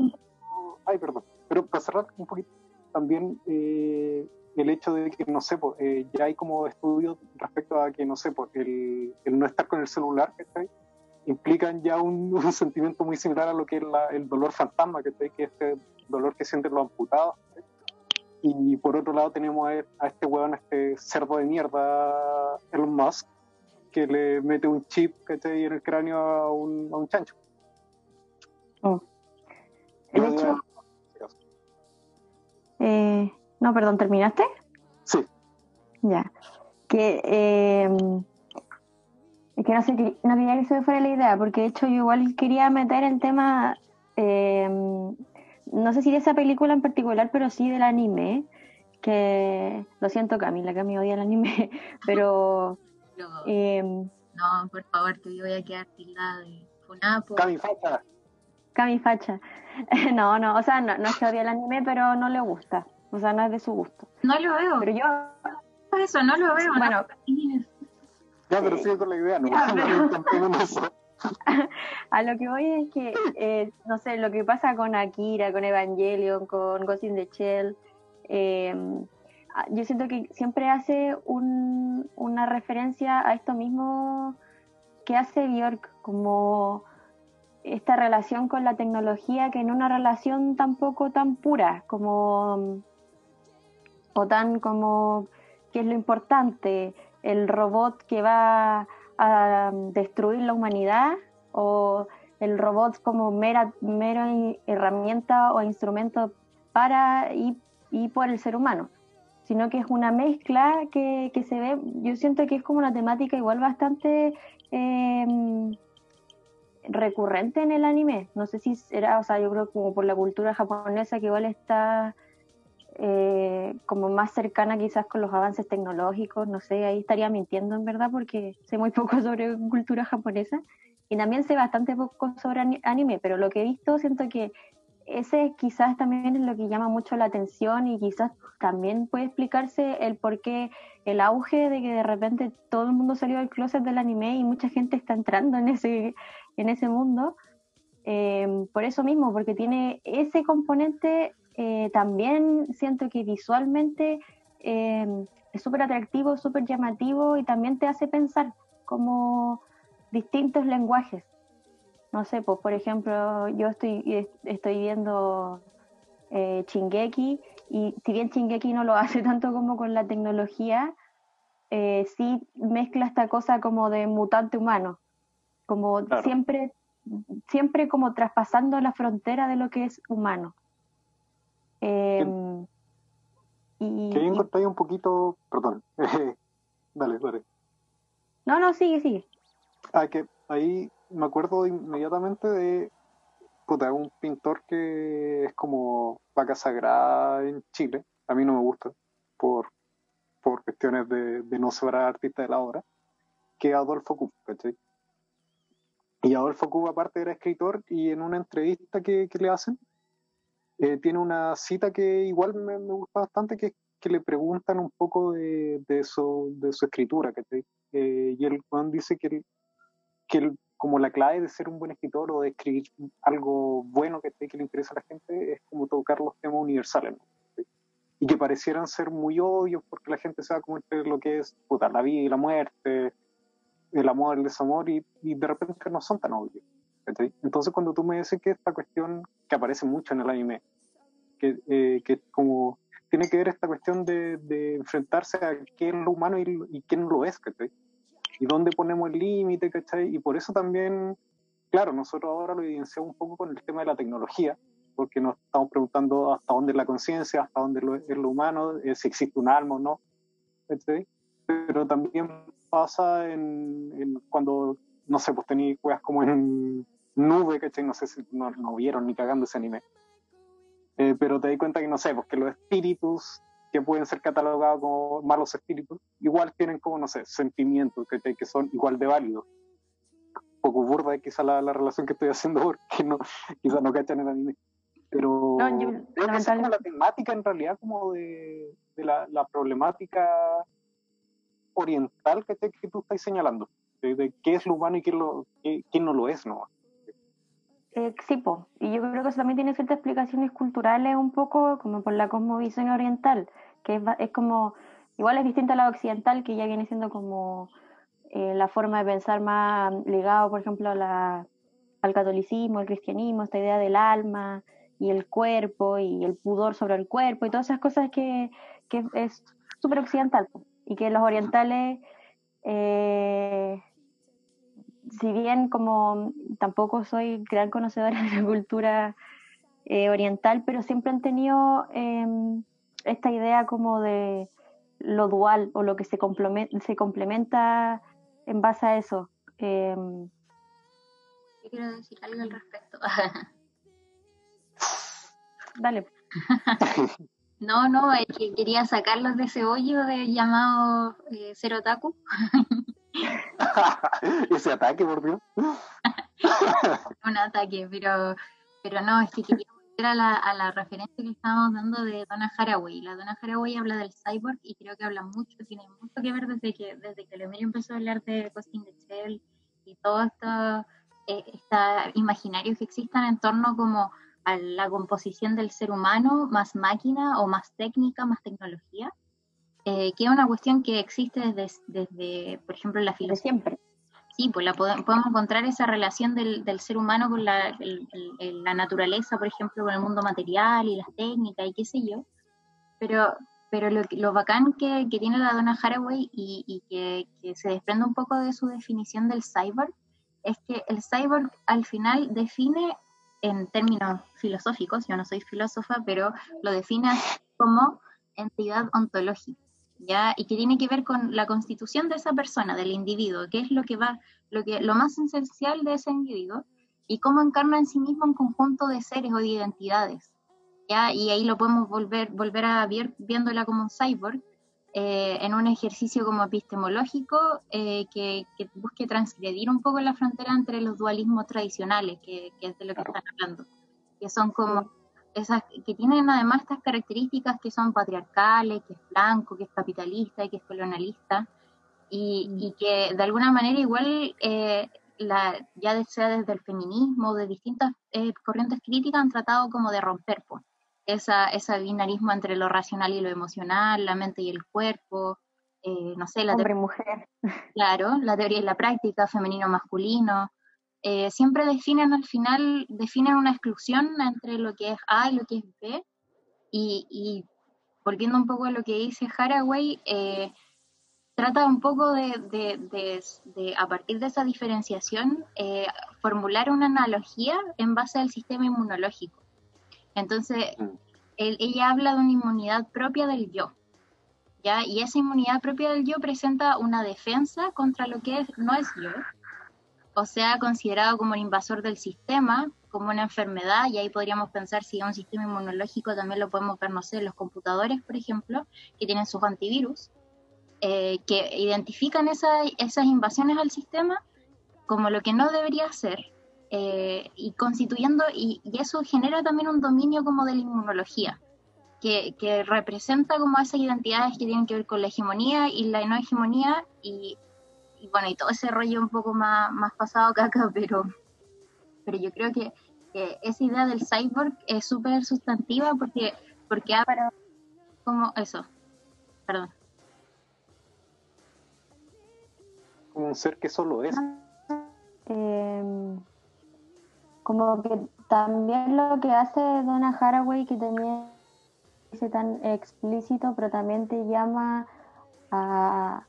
ay, perdón, pero para cerrar un poquito, también eh, el hecho de que, no sé, ya hay como estudios respecto a que, no sé, el, el no estar con el celular, implican ya un, sentimiento muy similar a lo que es el dolor fantasma, que es este dolor que sienten los amputados. Y por otro lado tenemos a este weón, a este cerdo de mierda, Elon Musk, que le mete un chip ¿cachai? en el cráneo a un, a un chancho. Oh. El hecho... Eh, no, perdón, ¿terminaste? Sí. Ya. Que, eh, que no, sé, no quería que se me fuera la idea, porque de hecho yo igual quería meter el tema eh, no sé si de esa película en particular, pero sí del anime, que lo siento Camila, que me odia el anime, pero... No, em, no, por favor, te voy a quedar tildada de Funapo. Camifacha. Camifacha. no, no, o sea, no, no es que odia el anime, pero no le gusta, o sea, no es de su gusto. No lo veo. Pero yo... Eso, no lo veo. Bueno, ya, pero sigue con la idea, no, a lo que voy es que, eh, no sé, lo que pasa con Akira, con Evangelion, con Ghost in the Shell, eh, yo siento que siempre hace una referencia a esto mismo que hace Bjork, como esta relación con la tecnología, que en una relación tampoco tan pura, como, o tan como, que es lo importante, el robot que va a destruir la humanidad o el robot como mera, mera herramienta o instrumento para y, y, por el ser humano, sino que es una mezcla que, que, se ve, yo siento que es como una temática igual bastante em, recurrente en el anime, no sé si será, o sea, yo creo como por la cultura japonesa que igual está eh, como más cercana quizás con los avances tecnológicos, no sé, ahí estaría mintiendo en verdad porque sé muy poco sobre cultura japonesa y también sé bastante poco sobre anime, pero lo que he visto siento que ese quizás también es lo que llama mucho la atención y quizás también puede explicarse el por qué el auge de que de repente todo el mundo salió del closet del anime y mucha gente está entrando en ese, en ese mundo. Eh, por eso mismo, porque tiene ese componente eh, también siento que visualmente eh, es súper atractivo, súper llamativo y también te hace pensar como distintos lenguajes. No sé, pues por ejemplo, yo estoy, estoy viendo eh, Chingeki y si bien Chingeki no lo hace tanto como con la tecnología, eh, sí mezcla esta cosa como de mutante humano, como siempre, siempre como traspasando la frontera de lo que es humano. Eh, y, que ahí un poquito, perdón, dale, dale. No, no, sigue, sigue. Ah, que ahí me acuerdo inmediatamente de puta, un pintor que es como vaca sagrada en Chile. A mí no me gusta por, por cuestiones de, de no ser artista de la obra, que es Adolfo Kup, ¿cachai? Y Adolfo Kup aparte era escritor y en una entrevista que, que le hacen, eh, tiene una cita que igual me, gusta bastante, que, que le preguntan un poco de, de, su, de su escritura, eh, y el Juan dice que, que como la clave de ser un buen escritor o de escribir algo bueno que, que le interesa a la gente es como tocar los temas universales, y que parecieran ser muy obvios porque la gente sabe como entre lo que es puta, la vida y la muerte, el amor, el desamor, y, y de repente no son tan obvios. Entonces cuando tú me dices que esta cuestión que aparece mucho en el anime, que, eh, que como tiene que ver esta cuestión de, de enfrentarse a qué es lo humano y, y qué no lo es, ¿cachai? Y dónde ponemos el límite, ¿cachai? Y por eso también, claro, nosotros ahora lo evidenciamos un poco con el tema de la tecnología, porque nos estamos preguntando hasta dónde es la conciencia, hasta dónde es lo humano, eh, si existe un alma o no, ¿cachai? pero también pasa en, cuando, no sé, pues tenéis weas como en nube, ¿cachai? No sé si no, vieron ni cagando ese anime. Eh, pero te di cuenta que, no sé, porque los espíritus que pueden ser catalogados como malos espíritus, igual tienen como, no sé, sentimientos que, que son igual de válidos. Un poco burda quizá la, la relación que estoy haciendo porque no, quizá no cachan el anime. Pero creo que esa es como la temática en realidad como de, de la, la, problemática oriental que, te, que tú estás señalando, de, qué es lo humano y qué, lo, qué, no lo es, ¿no? Eh, sí, po. y yo creo que eso también tiene ciertas explicaciones culturales un poco como por la cosmovisión oriental, que es, es como, igual es distinta a la occidental, que ya viene siendo como eh, la forma de pensar más ligado, por ejemplo, a la, al catolicismo, al cristianismo, esta idea del alma y el cuerpo y el pudor sobre el cuerpo y todas esas cosas que, es súper occidental y que los orientales eh, si bien como tampoco soy gran conocedora de la cultura eh, oriental, pero siempre han tenido em, esta idea como de lo dual o lo que se complementa, se complementa en base a eso. Eh, quiero decir algo al respecto. Dale. no, no, es que quería sacarlos de ese hoyo de llamado eh, Taku. Ese ataque, por Dios. Un ataque, pero, pero no, es que quería volver a la, referencia que estábamos dando de Donna Haraway. La Donna Haraway habla del cyborg y creo que habla mucho, tiene mucho que ver desde que desde que Lemire empezó a hablar de Costing de Shell y todo esto, eh, este imaginario que existan en torno como a la composición del ser humano, más máquina o más técnica, más tecnología eh, que es una cuestión que existe desde, desde por ejemplo, la filosofía. siempre. Sí, pues la podemos, encontrar esa relación del, del ser humano con la, la, naturaleza, por ejemplo, con el mundo material y las técnicas y qué sé yo. Pero, pero lo, lo bacán que, que tiene la Donna Haraway y, y que, que, se desprende un poco de su definición del cyborg es que el cyborg al final define en términos filosóficos, yo no soy filósofa, pero lo define como entidad ontológica. ¿Ya? Y que tiene que ver con la constitución de esa persona, del individuo, qué es lo que va, lo que, lo más esencial de ese individuo, y cómo encarna en sí mismo un conjunto de seres o de identidades, ¿ya? Y ahí lo podemos volver, volver a ver viéndola como un cyborg, eh, en un ejercicio como epistemológico eh, que, busque transgredir un poco la frontera entre los dualismos tradicionales, que, que es de lo que están hablando, que son como esas, que tienen además estas características que son patriarcales, que es blanco, que es capitalista y que es colonialista, y, mm. y que de alguna manera igual, eh, la, ya sea desde el feminismo, de distintas eh, corrientes críticas, han tratado como de romper pues, esa, ese binarismo entre lo racional y lo emocional, la mente y el cuerpo, eh, no sé, la Hombre, mujer. Claro, la teoría y la práctica, femenino-masculino, eh, siempre definen al final, definen una exclusión entre lo que es A y lo que es B. Y, volviendo un poco a lo que dice Haraway, eh, trata un poco de, a partir de esa diferenciación, eh, formular una analogía en base al sistema inmunológico. Entonces, mm. ella habla de una inmunidad propia del yo. ¿ya? Y esa inmunidad propia del yo presenta una defensa contra lo que no es yo, o sea considerado como un invasor del sistema, como una enfermedad, y ahí podríamos pensar si un sistema inmunológico también lo podemos ver, no sé, los computadores, por ejemplo, que tienen sus antivirus, eh, que identifican esas invasiones al sistema como lo que no debería ser, eh, y constituyendo, y, eso genera también un dominio como de la inmunología, que, que, representa como esas identidades que tienen que ver con la hegemonía y la no hegemonía, y y bueno, y todo ese rollo un poco más, más pasado caca, pero, pero yo creo que, esa idea del cyborg es súper sustantiva porque, porque habla como eso, perdón. Como un ser que solo es. Em, como que también lo que hace Donna Haraway, que también dice tan explícito, pero también te llama a,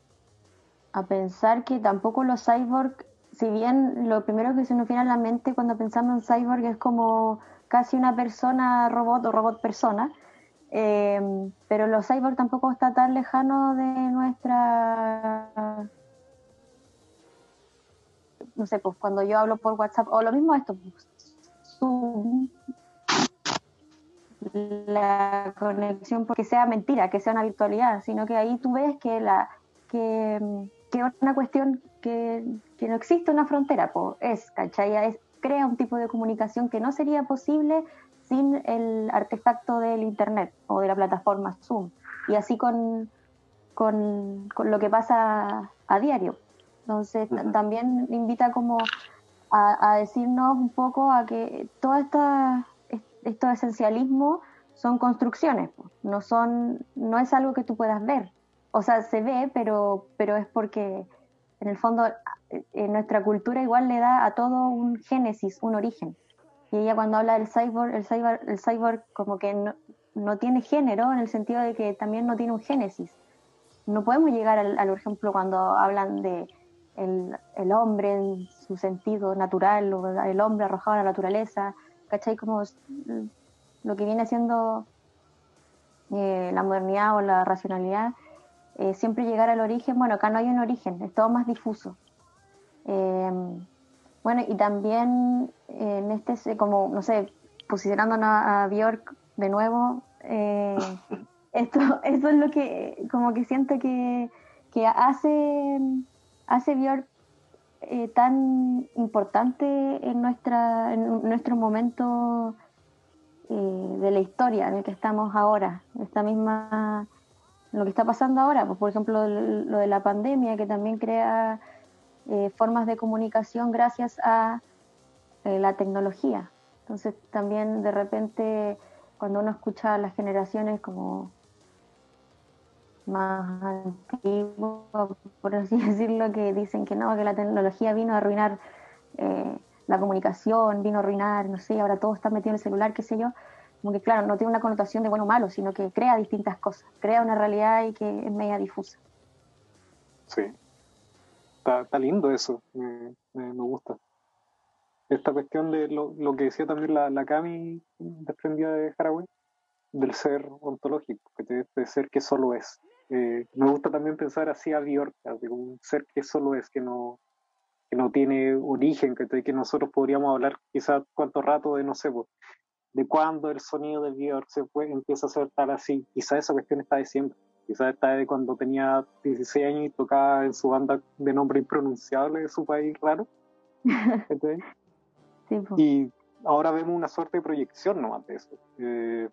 a pensar que tampoco los cyborg, si bien lo primero que se nos viene a la mente cuando pensamos en cyborg es como casi una persona robot o robot persona, Em, pero los cyborg tampoco está tan lejano de nuestra no sé, pues cuando yo hablo por WhatsApp, o lo mismo esto, Zoom, la conexión, porque sea mentira, que sea una virtualidad, sino que ahí tú ves que la que, que una cuestión que, que, no existe una frontera, pues es, ¿cachai? Es, crea un tipo de comunicación que no sería posible sin el artefacto del Internet o de la plataforma Zoom. Y así con, con, con lo que pasa a diario. Entonces también invita como a, decirnos un poco a que todo esta, estos esencialismos son construcciones, no son, no es algo que tú puedas ver. O sea, se ve, pero, pero es porque en el fondo en nuestra cultura igual le da a todo un génesis, un origen. Y ella cuando habla del cyborg, el cyborg, el cyborg como que no, no tiene género en el sentido de que también no tiene un génesis. No podemos llegar al, al ejemplo cuando hablan de el, el, hombre en su sentido natural, el hombre arrojado a la naturaleza, ¿cachai? Como lo que viene siendo eh, la modernidad o la racionalidad, eh, siempre llegar al origen, bueno, acá no hay un origen, es todo más difuso. Em, bueno, y también en este, como, no sé, posicionándonos a, Bjork de nuevo, eh, esto, eso es lo que, como que siento que, que hace hace Björk eh, tan importante en, nuestra, en nuestro momento eh, de la historia en el que estamos ahora, esta misma, lo que está pasando ahora, pues, por ejemplo lo de la pandemia que también crea eh, formas de comunicación gracias a la tecnología. Entonces también de repente cuando uno escucha a las generaciones como más antiguos, por así decirlo, que dicen que no, que la tecnología vino a arruinar eh, la comunicación, vino a arruinar, no sé, ahora todo está metido en el celular, qué sé yo. Como que, claro, no tiene una connotación de bueno o malo, sino que crea distintas cosas, crea una realidad y que es media difusa. Sí. Está, lindo eso, me, me, gusta. Esta cuestión de lo, lo que decía también la, la Cami desprendida de Haraway, del ser ontológico, de ser que solo es. Eh, me gusta también pensar así a Bjork, un ser que solo es, que no, que no tiene origen, que, que nosotros podríamos hablar quizás cuánto rato de, no sé, de cuándo el sonido de Bjork se empieza a ser tal así. Quizás esa cuestión está de siempre. Quizás está de cuando tenía 16 años y tocaba en su banda de nombre impronunciable de su país raro. y ahora vemos una suerte de proyección nomás de eso. Eh,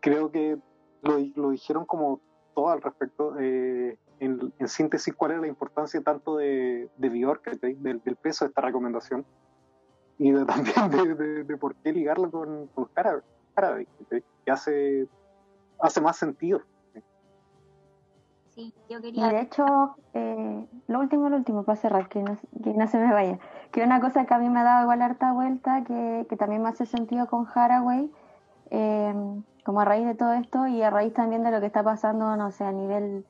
creo que lo, lo dijeron como todo al respecto. Eh, en, síntesis, cuál es la importancia tanto de, de Bjork, del, del, peso de esta recomendación, y de, también de, de, por qué ligarlo con, con que hace, hace más sentido. Sí, yo quería... Y de hecho, eh, lo último, lo último, para cerrar, que no, que no se me vaya, que una cosa que a mí me ha dado igual harta vuelta, que, que también me hace sentido con Haraway, eh, como a raíz de todo esto y a raíz también de lo que está pasando, no sé, a nivel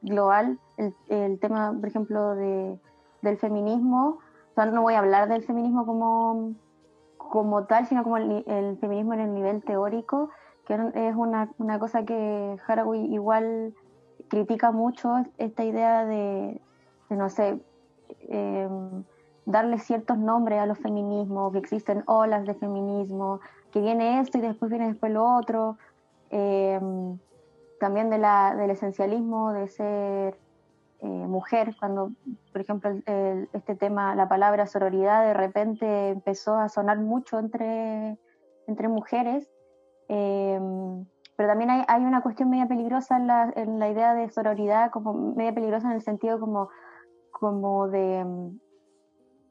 global, el, el tema, por ejemplo, de, del feminismo, no voy a hablar del feminismo como, como tal, sino como el, el feminismo en el nivel teórico, que es una, una cosa que Haraway igual critica mucho, esta idea de, no sé, eh, darle ciertos nombres a los feminismos, que existen olas de feminismo, que viene esto y después viene después lo otro. Em, también de la, del esencialismo de ser eh, mujer, cuando, por ejemplo, este tema, la palabra sororidad, de repente empezó a sonar mucho entre, entre mujeres. Em, pero también hay, una cuestión media peligrosa en la, la, idea de sororidad, como media peligrosa en el sentido como, como de,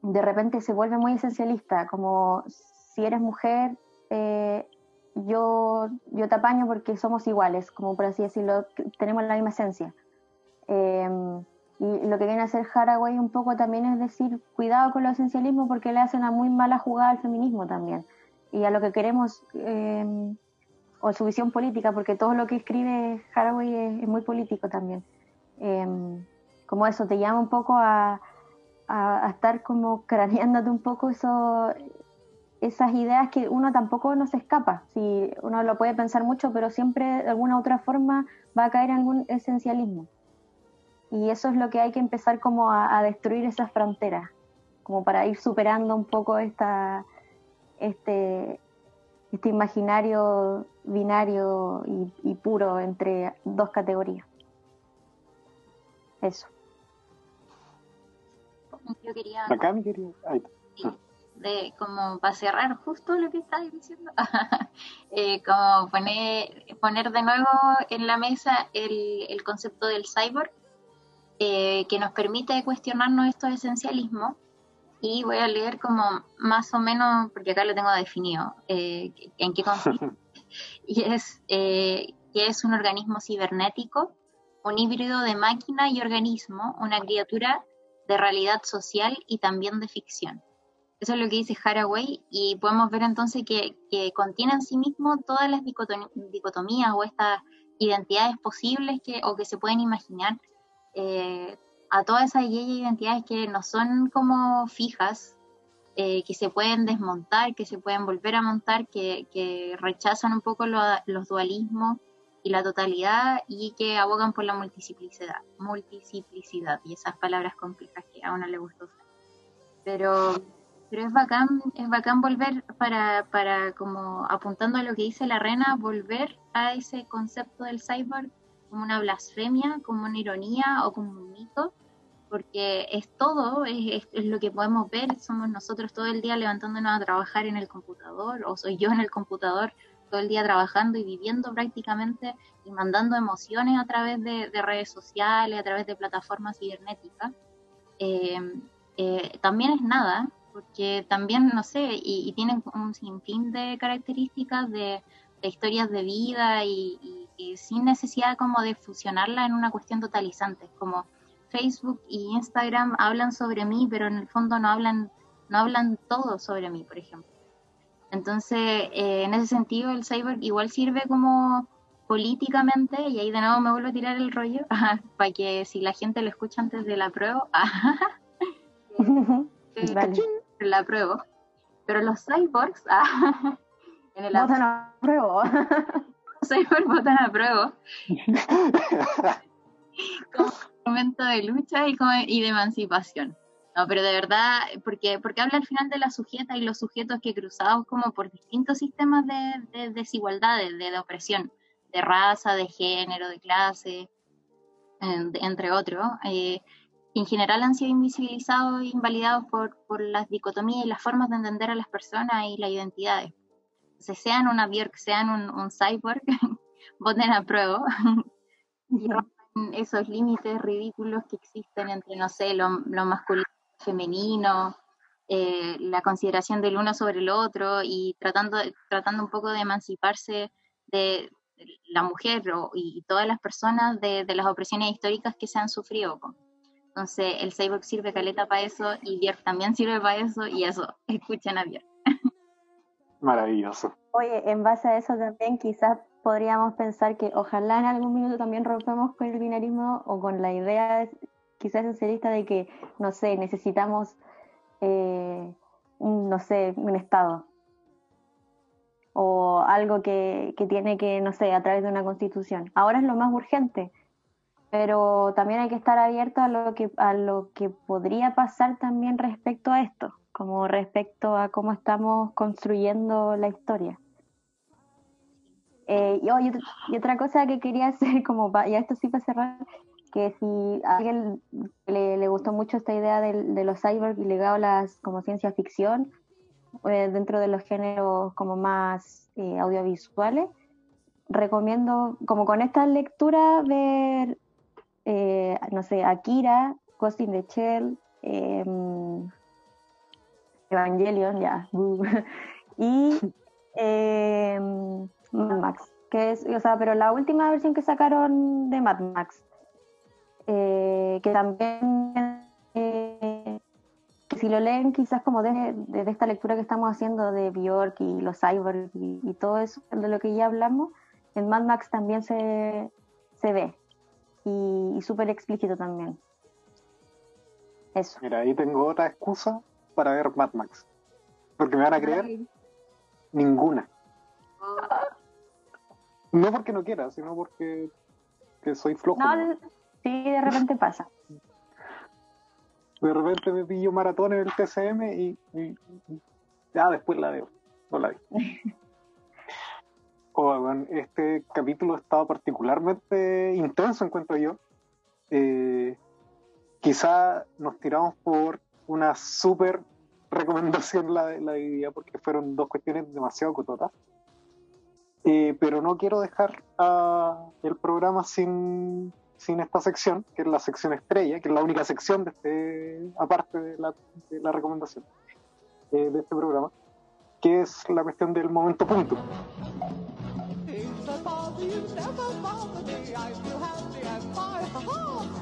de repente se vuelve muy esencialista, como si eres mujer, eh, yo, yo te apaño porque somos iguales, como por así decirlo, tenemos la misma esencia. Em, y lo que viene a hacer Haraway un poco también es decir, cuidado con el esencialismo porque le hace una muy mala jugada al feminismo también. Y a lo que queremos, em, o su visión política, porque todo lo que escribe Haraway es, muy político también. Em, como eso, te llama un poco a, estar como craneándote un poco eso, esas ideas que uno tampoco nos escapa. Si uno lo puede pensar mucho, pero siempre de alguna otra forma va a caer en algún esencialismo. Y eso es lo que hay que empezar como a, destruir esas fronteras, como para ir superando un poco esta, este, este imaginario binario y, puro entre dos categorías. Eso. Yo quería... Acá me quería de como para cerrar justo lo que estabas diciendo, eh, como poner, poner de nuevo en la mesa el, concepto del cyborg, eh, que nos permite cuestionarnos estos esencialismos. Y voy a leer como más o menos, porque acá lo tengo definido, eh, en qué consiste. y es que es un organismo cibernético, un híbrido de máquina y organismo, una criatura de realidad social y también de ficción. Eso es lo que dice Haraway y podemos ver entonces que, contiene en sí mismo todas las dicotomías o estas identidades posibles que, o que se pueden imaginar eh, a todas esas identidades que no son como fijas, eh, que se pueden desmontar, que se pueden volver a montar, que, rechazan un poco los dualismos y la totalidad y que abogan por la multiplicidad, multiplicidad y esas palabras complejas que a uno le gusta usar. Pero pero es bacán, es bacán volver para, para como apuntando a lo que dice la reina, volver a ese concepto del cyborg como una blasfemia, como una ironía o como un mito, porque es todo, es, es, lo que podemos ver, somos nosotros todo el día levantándonos a trabajar en el computador, o soy yo en el computador todo el día trabajando y viviendo prácticamente y mandando emociones a través de, redes sociales, a través de plataformas cibernéticas. Eh, eh, también es nada, porque también, no sé, y, tienen un sinfín de características de, historias de vida y, sin necesidad como de fusionarla en una cuestión totalizante, como Facebook y Instagram hablan sobre mí, pero en el fondo no hablan, no hablan todo sobre mí, por ejemplo. Entonces, eh, en ese sentido, el cyber igual sirve como políticamente, y ahí de nuevo me vuelvo a tirar el rollo, para que si la gente lo escucha antes de la prueba, la apruebo. Pero los cyborgs, en el votan a prueba. Los cyborgs votan a prueba. como momento de lucha y, y de emancipación. No, pero de verdad, porque, porque habla al final de la sujeta y los sujetos que cruzados como por distintos sistemas de, de desigualdades, de, opresión, de raza, de género, de clase, entre otros, eh, en general han sido invisibilizados e invalidados por, por las dicotomías y las formas de entender a las personas y las identidades. Entonces, sean una Björk, sean un, un cyborg, voten a prueba y rompen esos límites ridículos que existen entre, no sé, lo, masculino y femenino, eh, la consideración del uno sobre el otro y tratando, tratando un poco de emanciparse de la mujer y todas las personas de, de las opresiones históricas que se han sufrido. Entonces, el Cyborg sirve caleta para eso y Björk también sirve para eso y eso, escuchen a Björk. Maravilloso. Oye, en base a eso también quizás podríamos pensar que ojalá en algún minuto también rompemos con el binarismo o con la idea quizás esencialista de que, no sé, necesitamos, eh, un, no sé, un Estado o algo que, que tiene que, no sé, a través de una constitución. Ahora es lo más urgente pero también hay que estar abierto a lo que a lo que podría pasar también respecto a esto, como respecto a cómo estamos construyendo la historia. Eh, y, otra cosa que quería hacer, como ya esto sí para cerrar, que si a alguien le, gustó mucho esta idea de, los cyborgs y a las como ciencia ficción, eh, dentro de los géneros como más eh, audiovisuales, recomiendo como con esta lectura ver eh, no sé, Akira, Ghost in the Shell, em, Evangelion, ya, y em, Mad Max, que es, o sea, pero la última versión que sacaron de Mad Max, eh, que también, eh, si lo leen quizás como desde, esta lectura que estamos haciendo de Bjork y los cyborgs y, todo eso, de lo que ya hablamos, en Mad Max también se, se ve y, súper explícito también. Eso. Mira, ahí tengo otra excusa para ver Mad Max. Porque me van a creer Ay, ninguna. oh, No porque no quiera, sino porque que soy flojo. No, ¿no? sí, de repente pasa. De repente me pillo maratón en el TCM y, y- y ya después la veo. No la vi. Oh, weón, este capítulo ha estado particularmente intenso, encuentro yo. Eh, quizá nos tiramos por una súper recomendación la, la día, porque fueron dos cuestiones demasiado cototas. Eh, pero no quiero dejar ah, el programa sin, sin esta sección, que es la sección estrella, que es la única sección de este, aparte de la, de la recomendación eh, de este programa, que es la cuestión del momento punto. Never bother me. I feel happy and fine.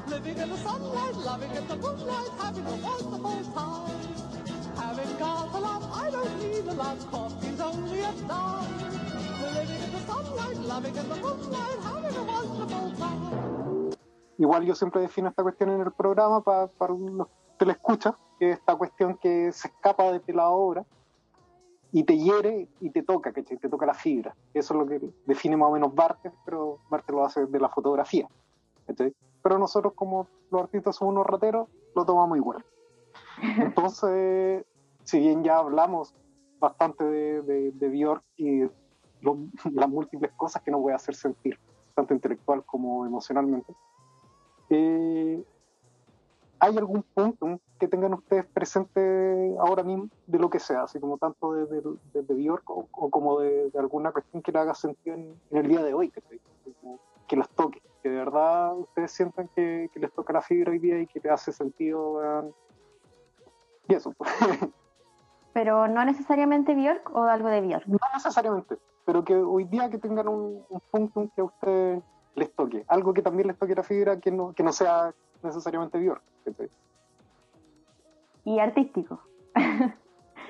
Living in the sunlight, loving in the moonlight, having a wonderful time. Having got a lot, I don't need a lot. Coffee's only a dime. Living in the sunlight, loving in the moonlight, having a wonderful time. Igual yo siempre defino esta cuestión en el programa pa- para los que es esta cuestión que se escapa de la obra y te hiere y te toca, ¿cachai? Te toca la fibra. Eso es lo que define más o menos Bartes, pero Bartes lo hace de la fotografía. ¿cachai? Pero nosotros como los artistas somos unos rateros, lo tomamos igual. Entonces, si bien ya hablamos bastante de, de, de Bjork y lo- las múltiples cosas que nos puede hacer sentir, tanto intelectual como emocionalmente, eh, ¿hay algún punto que tengan ustedes presente ahora mismo de lo que sea, así como tanto de, de, de- de Bjork o, o como de, alguna cuestión que le haga sentido en, en el día de hoy, que, que los toque, que de verdad ustedes sientan que, que les toca la fibra hoy día y que te hace sentido, y eso, pues. Pero no necesariamente Bjork o algo de Bjork. no necesariamente, pero que hoy día que tengan un, un punto que a ustedes les toque, algo que también les toque la fibra que no, que no sea necesariamente Bjork. ¿cachai? Y artístico.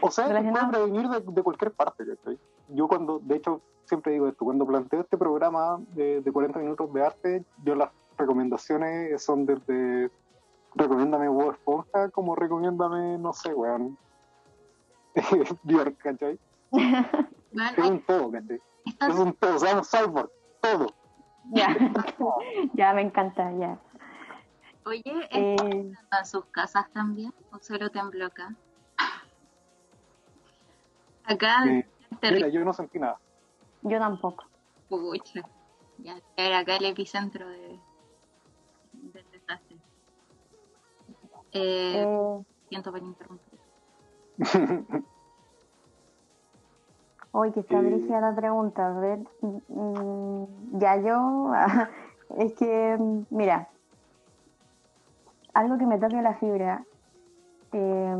O sea, puede prevenir de, de cualquier parte. ¿cachai? Yo cuando, de hecho, siempre digo esto, cuando planteo este programa de, de 40 minutos de arte, yo las recomendaciones son desde recomiéndame Bob Esponja como recomiéndame, no sé, weón, Bjork, ¿cachai? Es un todo, ¿cachai? Es un todo, seamos cyborg, todo. Ya, ya me encanta, ya. Oye, Eh, ¿están en sus casas también? ¿O solo tembló acá? Acá, Eh, es terrible. Mira, yo no sentí nada. yo tampoco. Pucha, ya era acá el epicentro de, del desastre. Eh, Eh, Siento por interrumpir. Hoy que está Eh. brígida la pregunta, a ver, mm, ya yo, es que, mm, mira, algo que me toque la fibra, eh,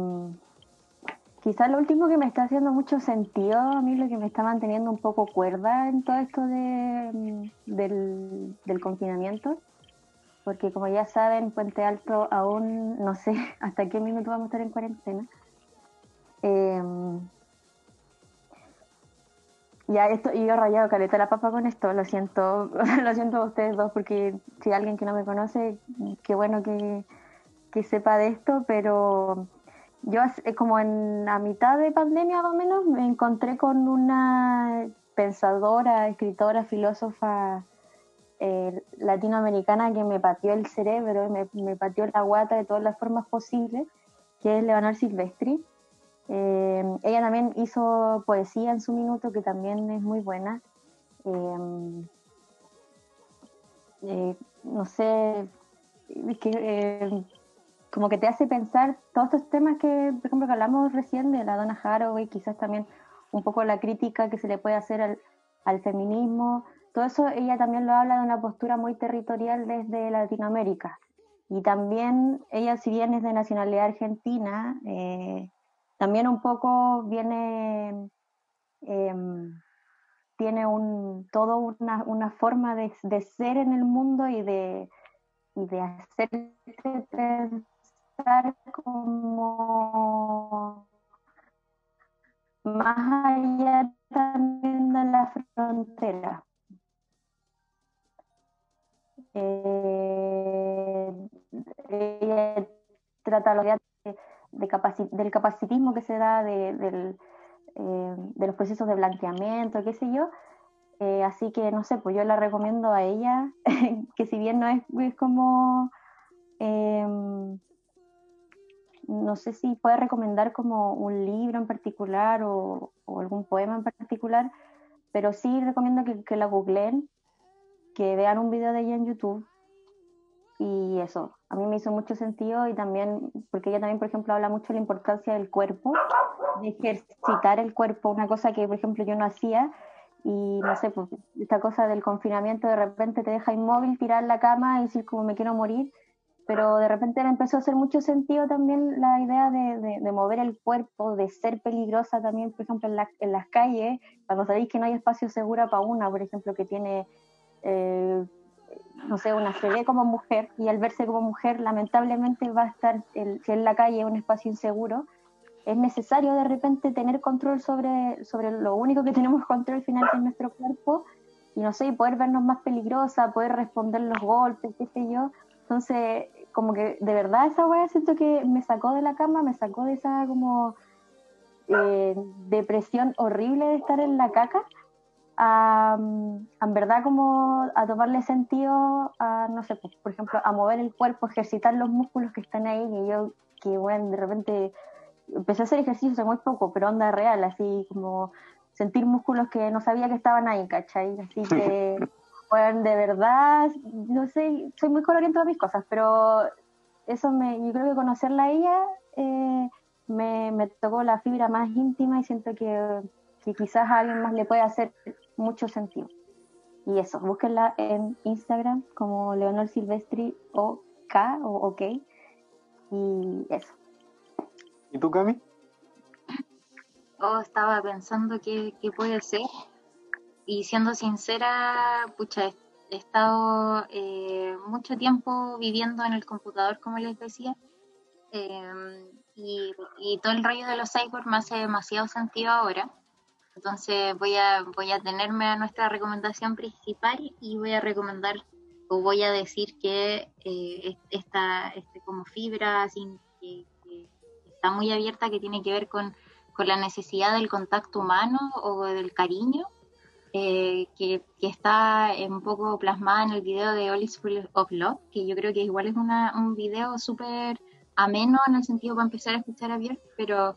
quizás lo último que me está haciendo mucho sentido, a mí lo que me está manteniendo un poco cuerda en todo esto de, mm, del, confinamiento, porque como ya saben, Puente Alto aún no sé hasta qué minuto vamos a estar en cuarentena. Eh, ya esto, y yo rayado caleta la papa con esto, lo siento, lo siento a ustedes dos, porque si alguien que no me conoce, qué bueno que, que sepa de esto, pero yo hace- como en la mitad de pandemia más o menos me encontré con una pensadora, escritora, filósofa eh, latinoamericana que me pateó el cerebro, me, me pateó la guata de todas las formas posibles, que es Leonor Silvestri. Eh, ella también hizo poesía en su minuto, que también es muy buena. Eh, eh, no sé, es que, eh, como que te hace pensar todos estos temas que, por ejemplo, que hablamos recién de la Donna Haraway, quizás también un poco la crítica que se le puede hacer al, al feminismo. Todo eso ella también lo habla de una postura muy territorial desde Latinoamérica. Y también ella, si bien es de nacionalidad argentina, eh, también un poco viene, em, tiene un, todo una, una forma de, de ser en el mundo y de, y de hacerte pensar como más allá también de la frontera. Eh, ella trata que de capaci- del capacitismo que se da de, eh, de los procesos de blanqueamiento, qué sé yo. Eh, así que no sé, pues yo la recomiendo a ella, que si bien no es, es como, em, no sé si puede recomendar como un libro en particular o, algún poema en particular, pero sí recomiendo que, que la googleen, que vean un video de ella en YouTube. Y eso, a mí me hizo mucho sentido y también, porque ella también, por ejemplo, habla mucho de la importancia del cuerpo, de ejercitar el cuerpo, una cosa que, por ejemplo, yo no hacía. Y no sé, pues, esta cosa del confinamiento de repente te deja inmóvil, tirar la cama y decir como me quiero morir. Pero de repente me empezó a hacer mucho sentido también la idea de, de- mover el cuerpo, de ser peligrosa también, por ejemplo, en, la- en las calles, cuando sabéis que no hay espacio seguro para una, por ejemplo, que tiene eh, no sé, una se ve como mujer y al verse como mujer lamentablemente va a estar, el, si en la calle un espacio inseguro, es necesario de repente tener control sobre, sobre lo único que tenemos control final que es nuestro cuerpo y no sé, y poder vernos más peligrosa, poder responder los golpes, qué sé yo. Entonces, como que de verdad esa weá siento que me sacó de la cama, me sacó de esa como eh, depresión horrible de estar en la caca a, mm, en verdad como a tomarle sentido a, no sé, pues, por ejemplo, a mover el cuerpo, ejercitar los músculos que están ahí, que yo, que bueno, de repente empecé a hacer ejercicio hace muy poco, pero onda real, así como sentir músculos que no sabía que estaban ahí, ¿cachai? Así que, bueno, de verdad, no sé, soy muy coloriente en todas mis cosas, pero eso me, yo creo que conocerla a ella eh, me, me tocó la fibra más íntima y siento que, que quizás a alguien más le puede hacer mucho sentido. Y eso, búsquenla en Instagram como Leonor Silvestri o K o OK. Y eso. ¿Y tú, Cami? Oh, estaba pensando qué, qué puede ser. Y siendo sincera, pucha, he, estado eh, mucho tiempo viviendo en el computador, como les decía. eh, y, todo el rollo de los cyborgs me hace demasiado sentido ahora. Entonces voy a, voy a tenerme a nuestra recomendación principal y voy a recomendar o voy a decir que eh, esta este como fibra así, que, que está muy abierta, que tiene que ver con, con la necesidad del contacto humano o del cariño, eh, que, está un poco plasmada en el video de All is Full of Love, que yo creo que igual es una, un video súper ameno en el sentido para empezar a escuchar a Björk, pero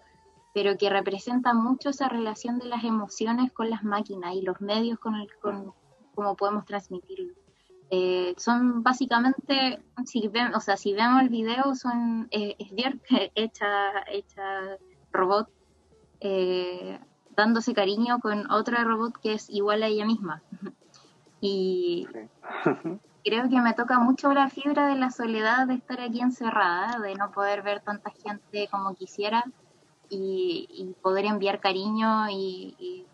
pero que representa mucho esa relación de las emociones con las máquinas y los medios con, el, con cómo podemos transmitirlo. Eh, son básicamente, si ven, o sea, si vemos el video, son eh, es Björk hecha, hecha robot, eh, dándose cariño con otra robot que es igual a ella misma. Y creo que me toca mucho la fibra de la soledad de estar aquí encerrada, de no poder ver tanta gente como quisiera y, y poder enviar cariño y, y,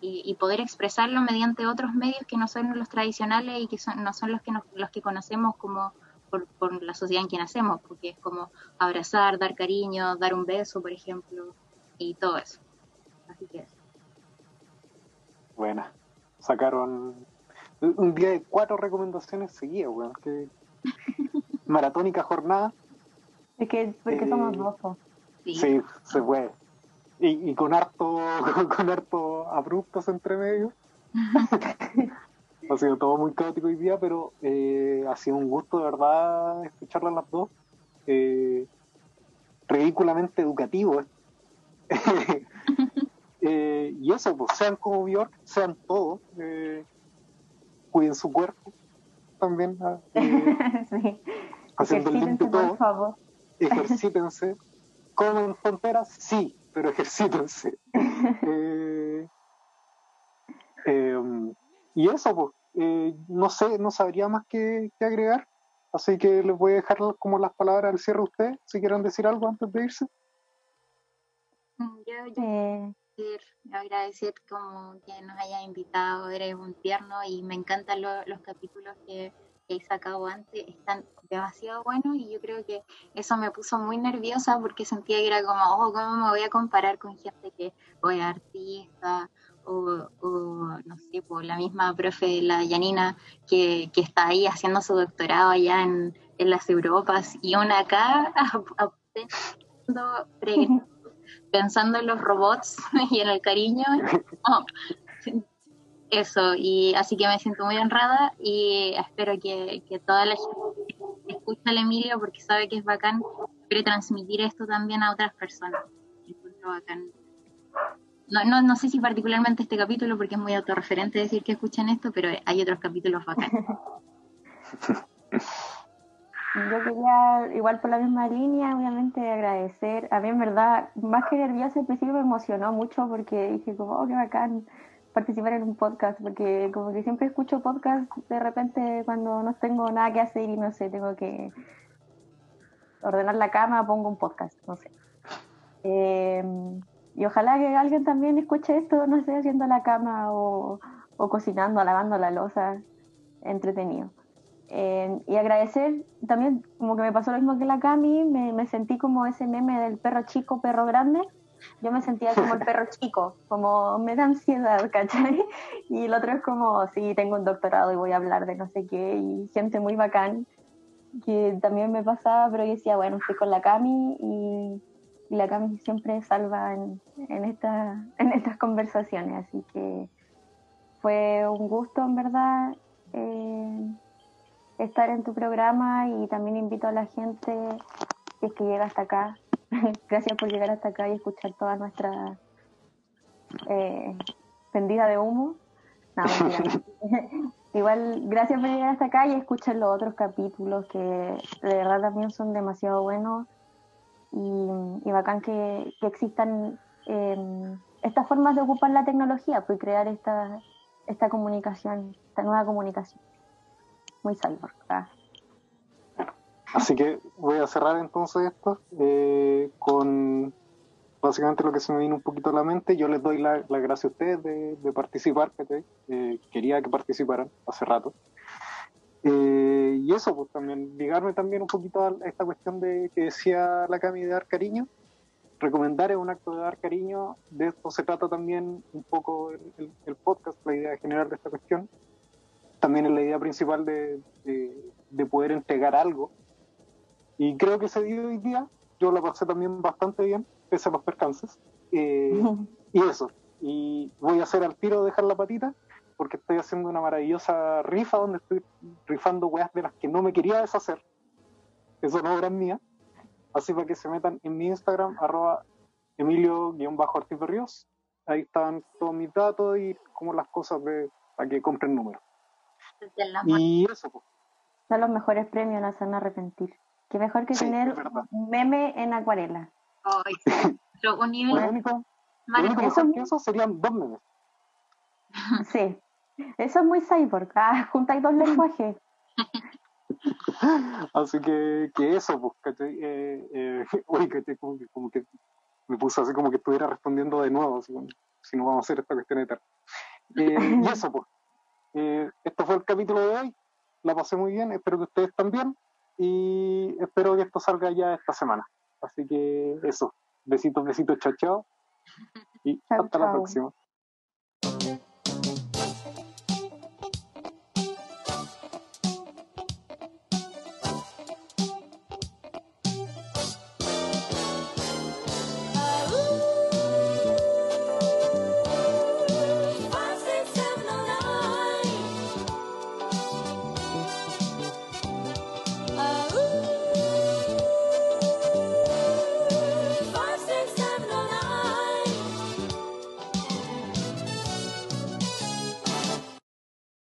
y, poder expresarlo mediante otros medios que no son los tradicionales y que son, no son los que, nos, los que conocemos como por, por, la sociedad en que nacemos, porque es como abrazar, dar cariño, dar un beso, por ejemplo, y todo eso. Así que eso. Buena. Sacaron un día de cuatro recomendaciones seguidas, weón. Que... Maratónica jornada. Es que porque Eh, somos dos. Sí. Sí, se puede. Y, y con harto, con harto abruptos entre medio. ha sido todo muy caótico hoy día, pero eh, ha sido un gusto de verdad escucharlas las dos. Eh, ridículamente educativo. Eh, y eso, pues sean como Bjork, sean todos. eh, cuiden su cuerpo también. ah, eh, sí. haciendo el Ejercítense, de por todo. favor. ejercítense. ¿Comen fronteras? Sí, pero ejercítense. Eh, eh, y eso, pues, eh, no sé, no sabría más que, que agregar. Así que les voy a dejar como las palabras al cierre a ustedes, si quieren decir algo antes de irse. Yo, yo Eh, agradecer, agradecer como que nos haya invitado, eres un tierno y me encantan lo- los capítulos que, que he sacado antes, están demasiado buenos y yo creo que eso me puso muy nerviosa porque sentía que era como, oh, ¿cómo me voy a comparar con gente que o es artista o, o, no sé, por la misma profe, la Yanina, que, que está ahí haciendo su doctorado allá en, en las Europas y una acá pre- pensando en los robots y en el cariño. Eso, y así que me siento muy honrada y espero que, que toda la gente que escucha al Emilio, porque sabe que es bacán, quiere transmitir esto también a otras personas. Bacán. No, no, no sé si particularmente este capítulo, porque es muy autorreferente decir que escuchen esto, pero hay otros capítulos bacanes. Yo quería, igual por la misma línea, obviamente agradecer. A mí en verdad, más que nerviosa al principio me emocionó mucho porque dije como, oh, qué bacán participar en un podcast, porque como que siempre escucho podcast de repente cuando no tengo nada que hacer y no sé, tengo que ordenar la cama, pongo un podcast, no sé. Eh, y ojalá que alguien también escuche esto, no sé, haciendo la cama o, o cocinando, lavando la losa, entretenido. Eh, y agradecer también, como que me pasó lo mismo que la Cami, me, me sentí como ese meme del perro chico, perro grande. Yo me sentía como el perro chico, como me da ansiedad, ¿cachai? Y el otro es como, sí, tengo un doctorado y voy a hablar de no sé qué, y gente muy bacán, que también me pasaba, pero yo decía, bueno, estoy con la Cami y, y la Cami siempre salva en, en, esta, en estas conversaciones, así que fue un gusto, en verdad. Eh, estar en tu programa y también invito a la gente que es que llega hasta acá. Gracias por llegar hasta acá y escuchar toda nuestra eh, pendida de humo. No. Igual, gracias por llegar hasta acá y escuchar los otros capítulos que de verdad también son demasiado buenos y, y bacán que, que existan eh, estas formas de ocupar la tecnología, pues crear esta, esta comunicación, esta nueva comunicación muy cyborg. Así que voy a cerrar entonces esto eh, con básicamente lo que se me vino un poquito a la mente. Yo les doy la, la gracia a ustedes de, de participar, eh, quería que participaran hace rato. Eh, y eso, pues también, ligarme también un poquito a esta cuestión de que decía la Cami de dar cariño. Recomendar es un acto de dar cariño, de esto se trata también un poco el, el, el podcast, la idea general de esta cuestión. También es la idea principal de, de, de poder entregar algo. Y creo que se dio hoy día, yo la pasé también bastante bien, pese a los percances. Eh, y eso, y voy a hacer al tiro dejar la patita, porque estoy haciendo una maravillosa rifa donde estoy rifando weas de las que no me quería deshacer. Eso no obra mía. Así para que se metan en mi Instagram, arroba Emilio-Ortiz. Ahí están todos mis datos y como las cosas de, para que compren números. Desde la mano. Y eso, pues. Son los mejores premios, no se van a arrepentir. Qué mejor que Sí, tener un meme en acuarela. Ay, sí. Pero un nivel Lo único, lo único mejor que eso serían dos memes. Sí. Eso es muy cyborg. Ah, juntáis dos lenguajes. Así que, que eso, pues, ¿cachai? Eh, eh, oye, ¿cachai? Como que, como que me puso así como que estuviera respondiendo de nuevo, así si no vamos a hacer esta cuestión eterna. Eh, y eso, pues. Eh, esto fue el capítulo de hoy. La pasé muy bien, espero que ustedes también. Y espero que esto salga ya esta semana. Así que eso. Besitos, besitos, chao, chao. Y hasta la próxima.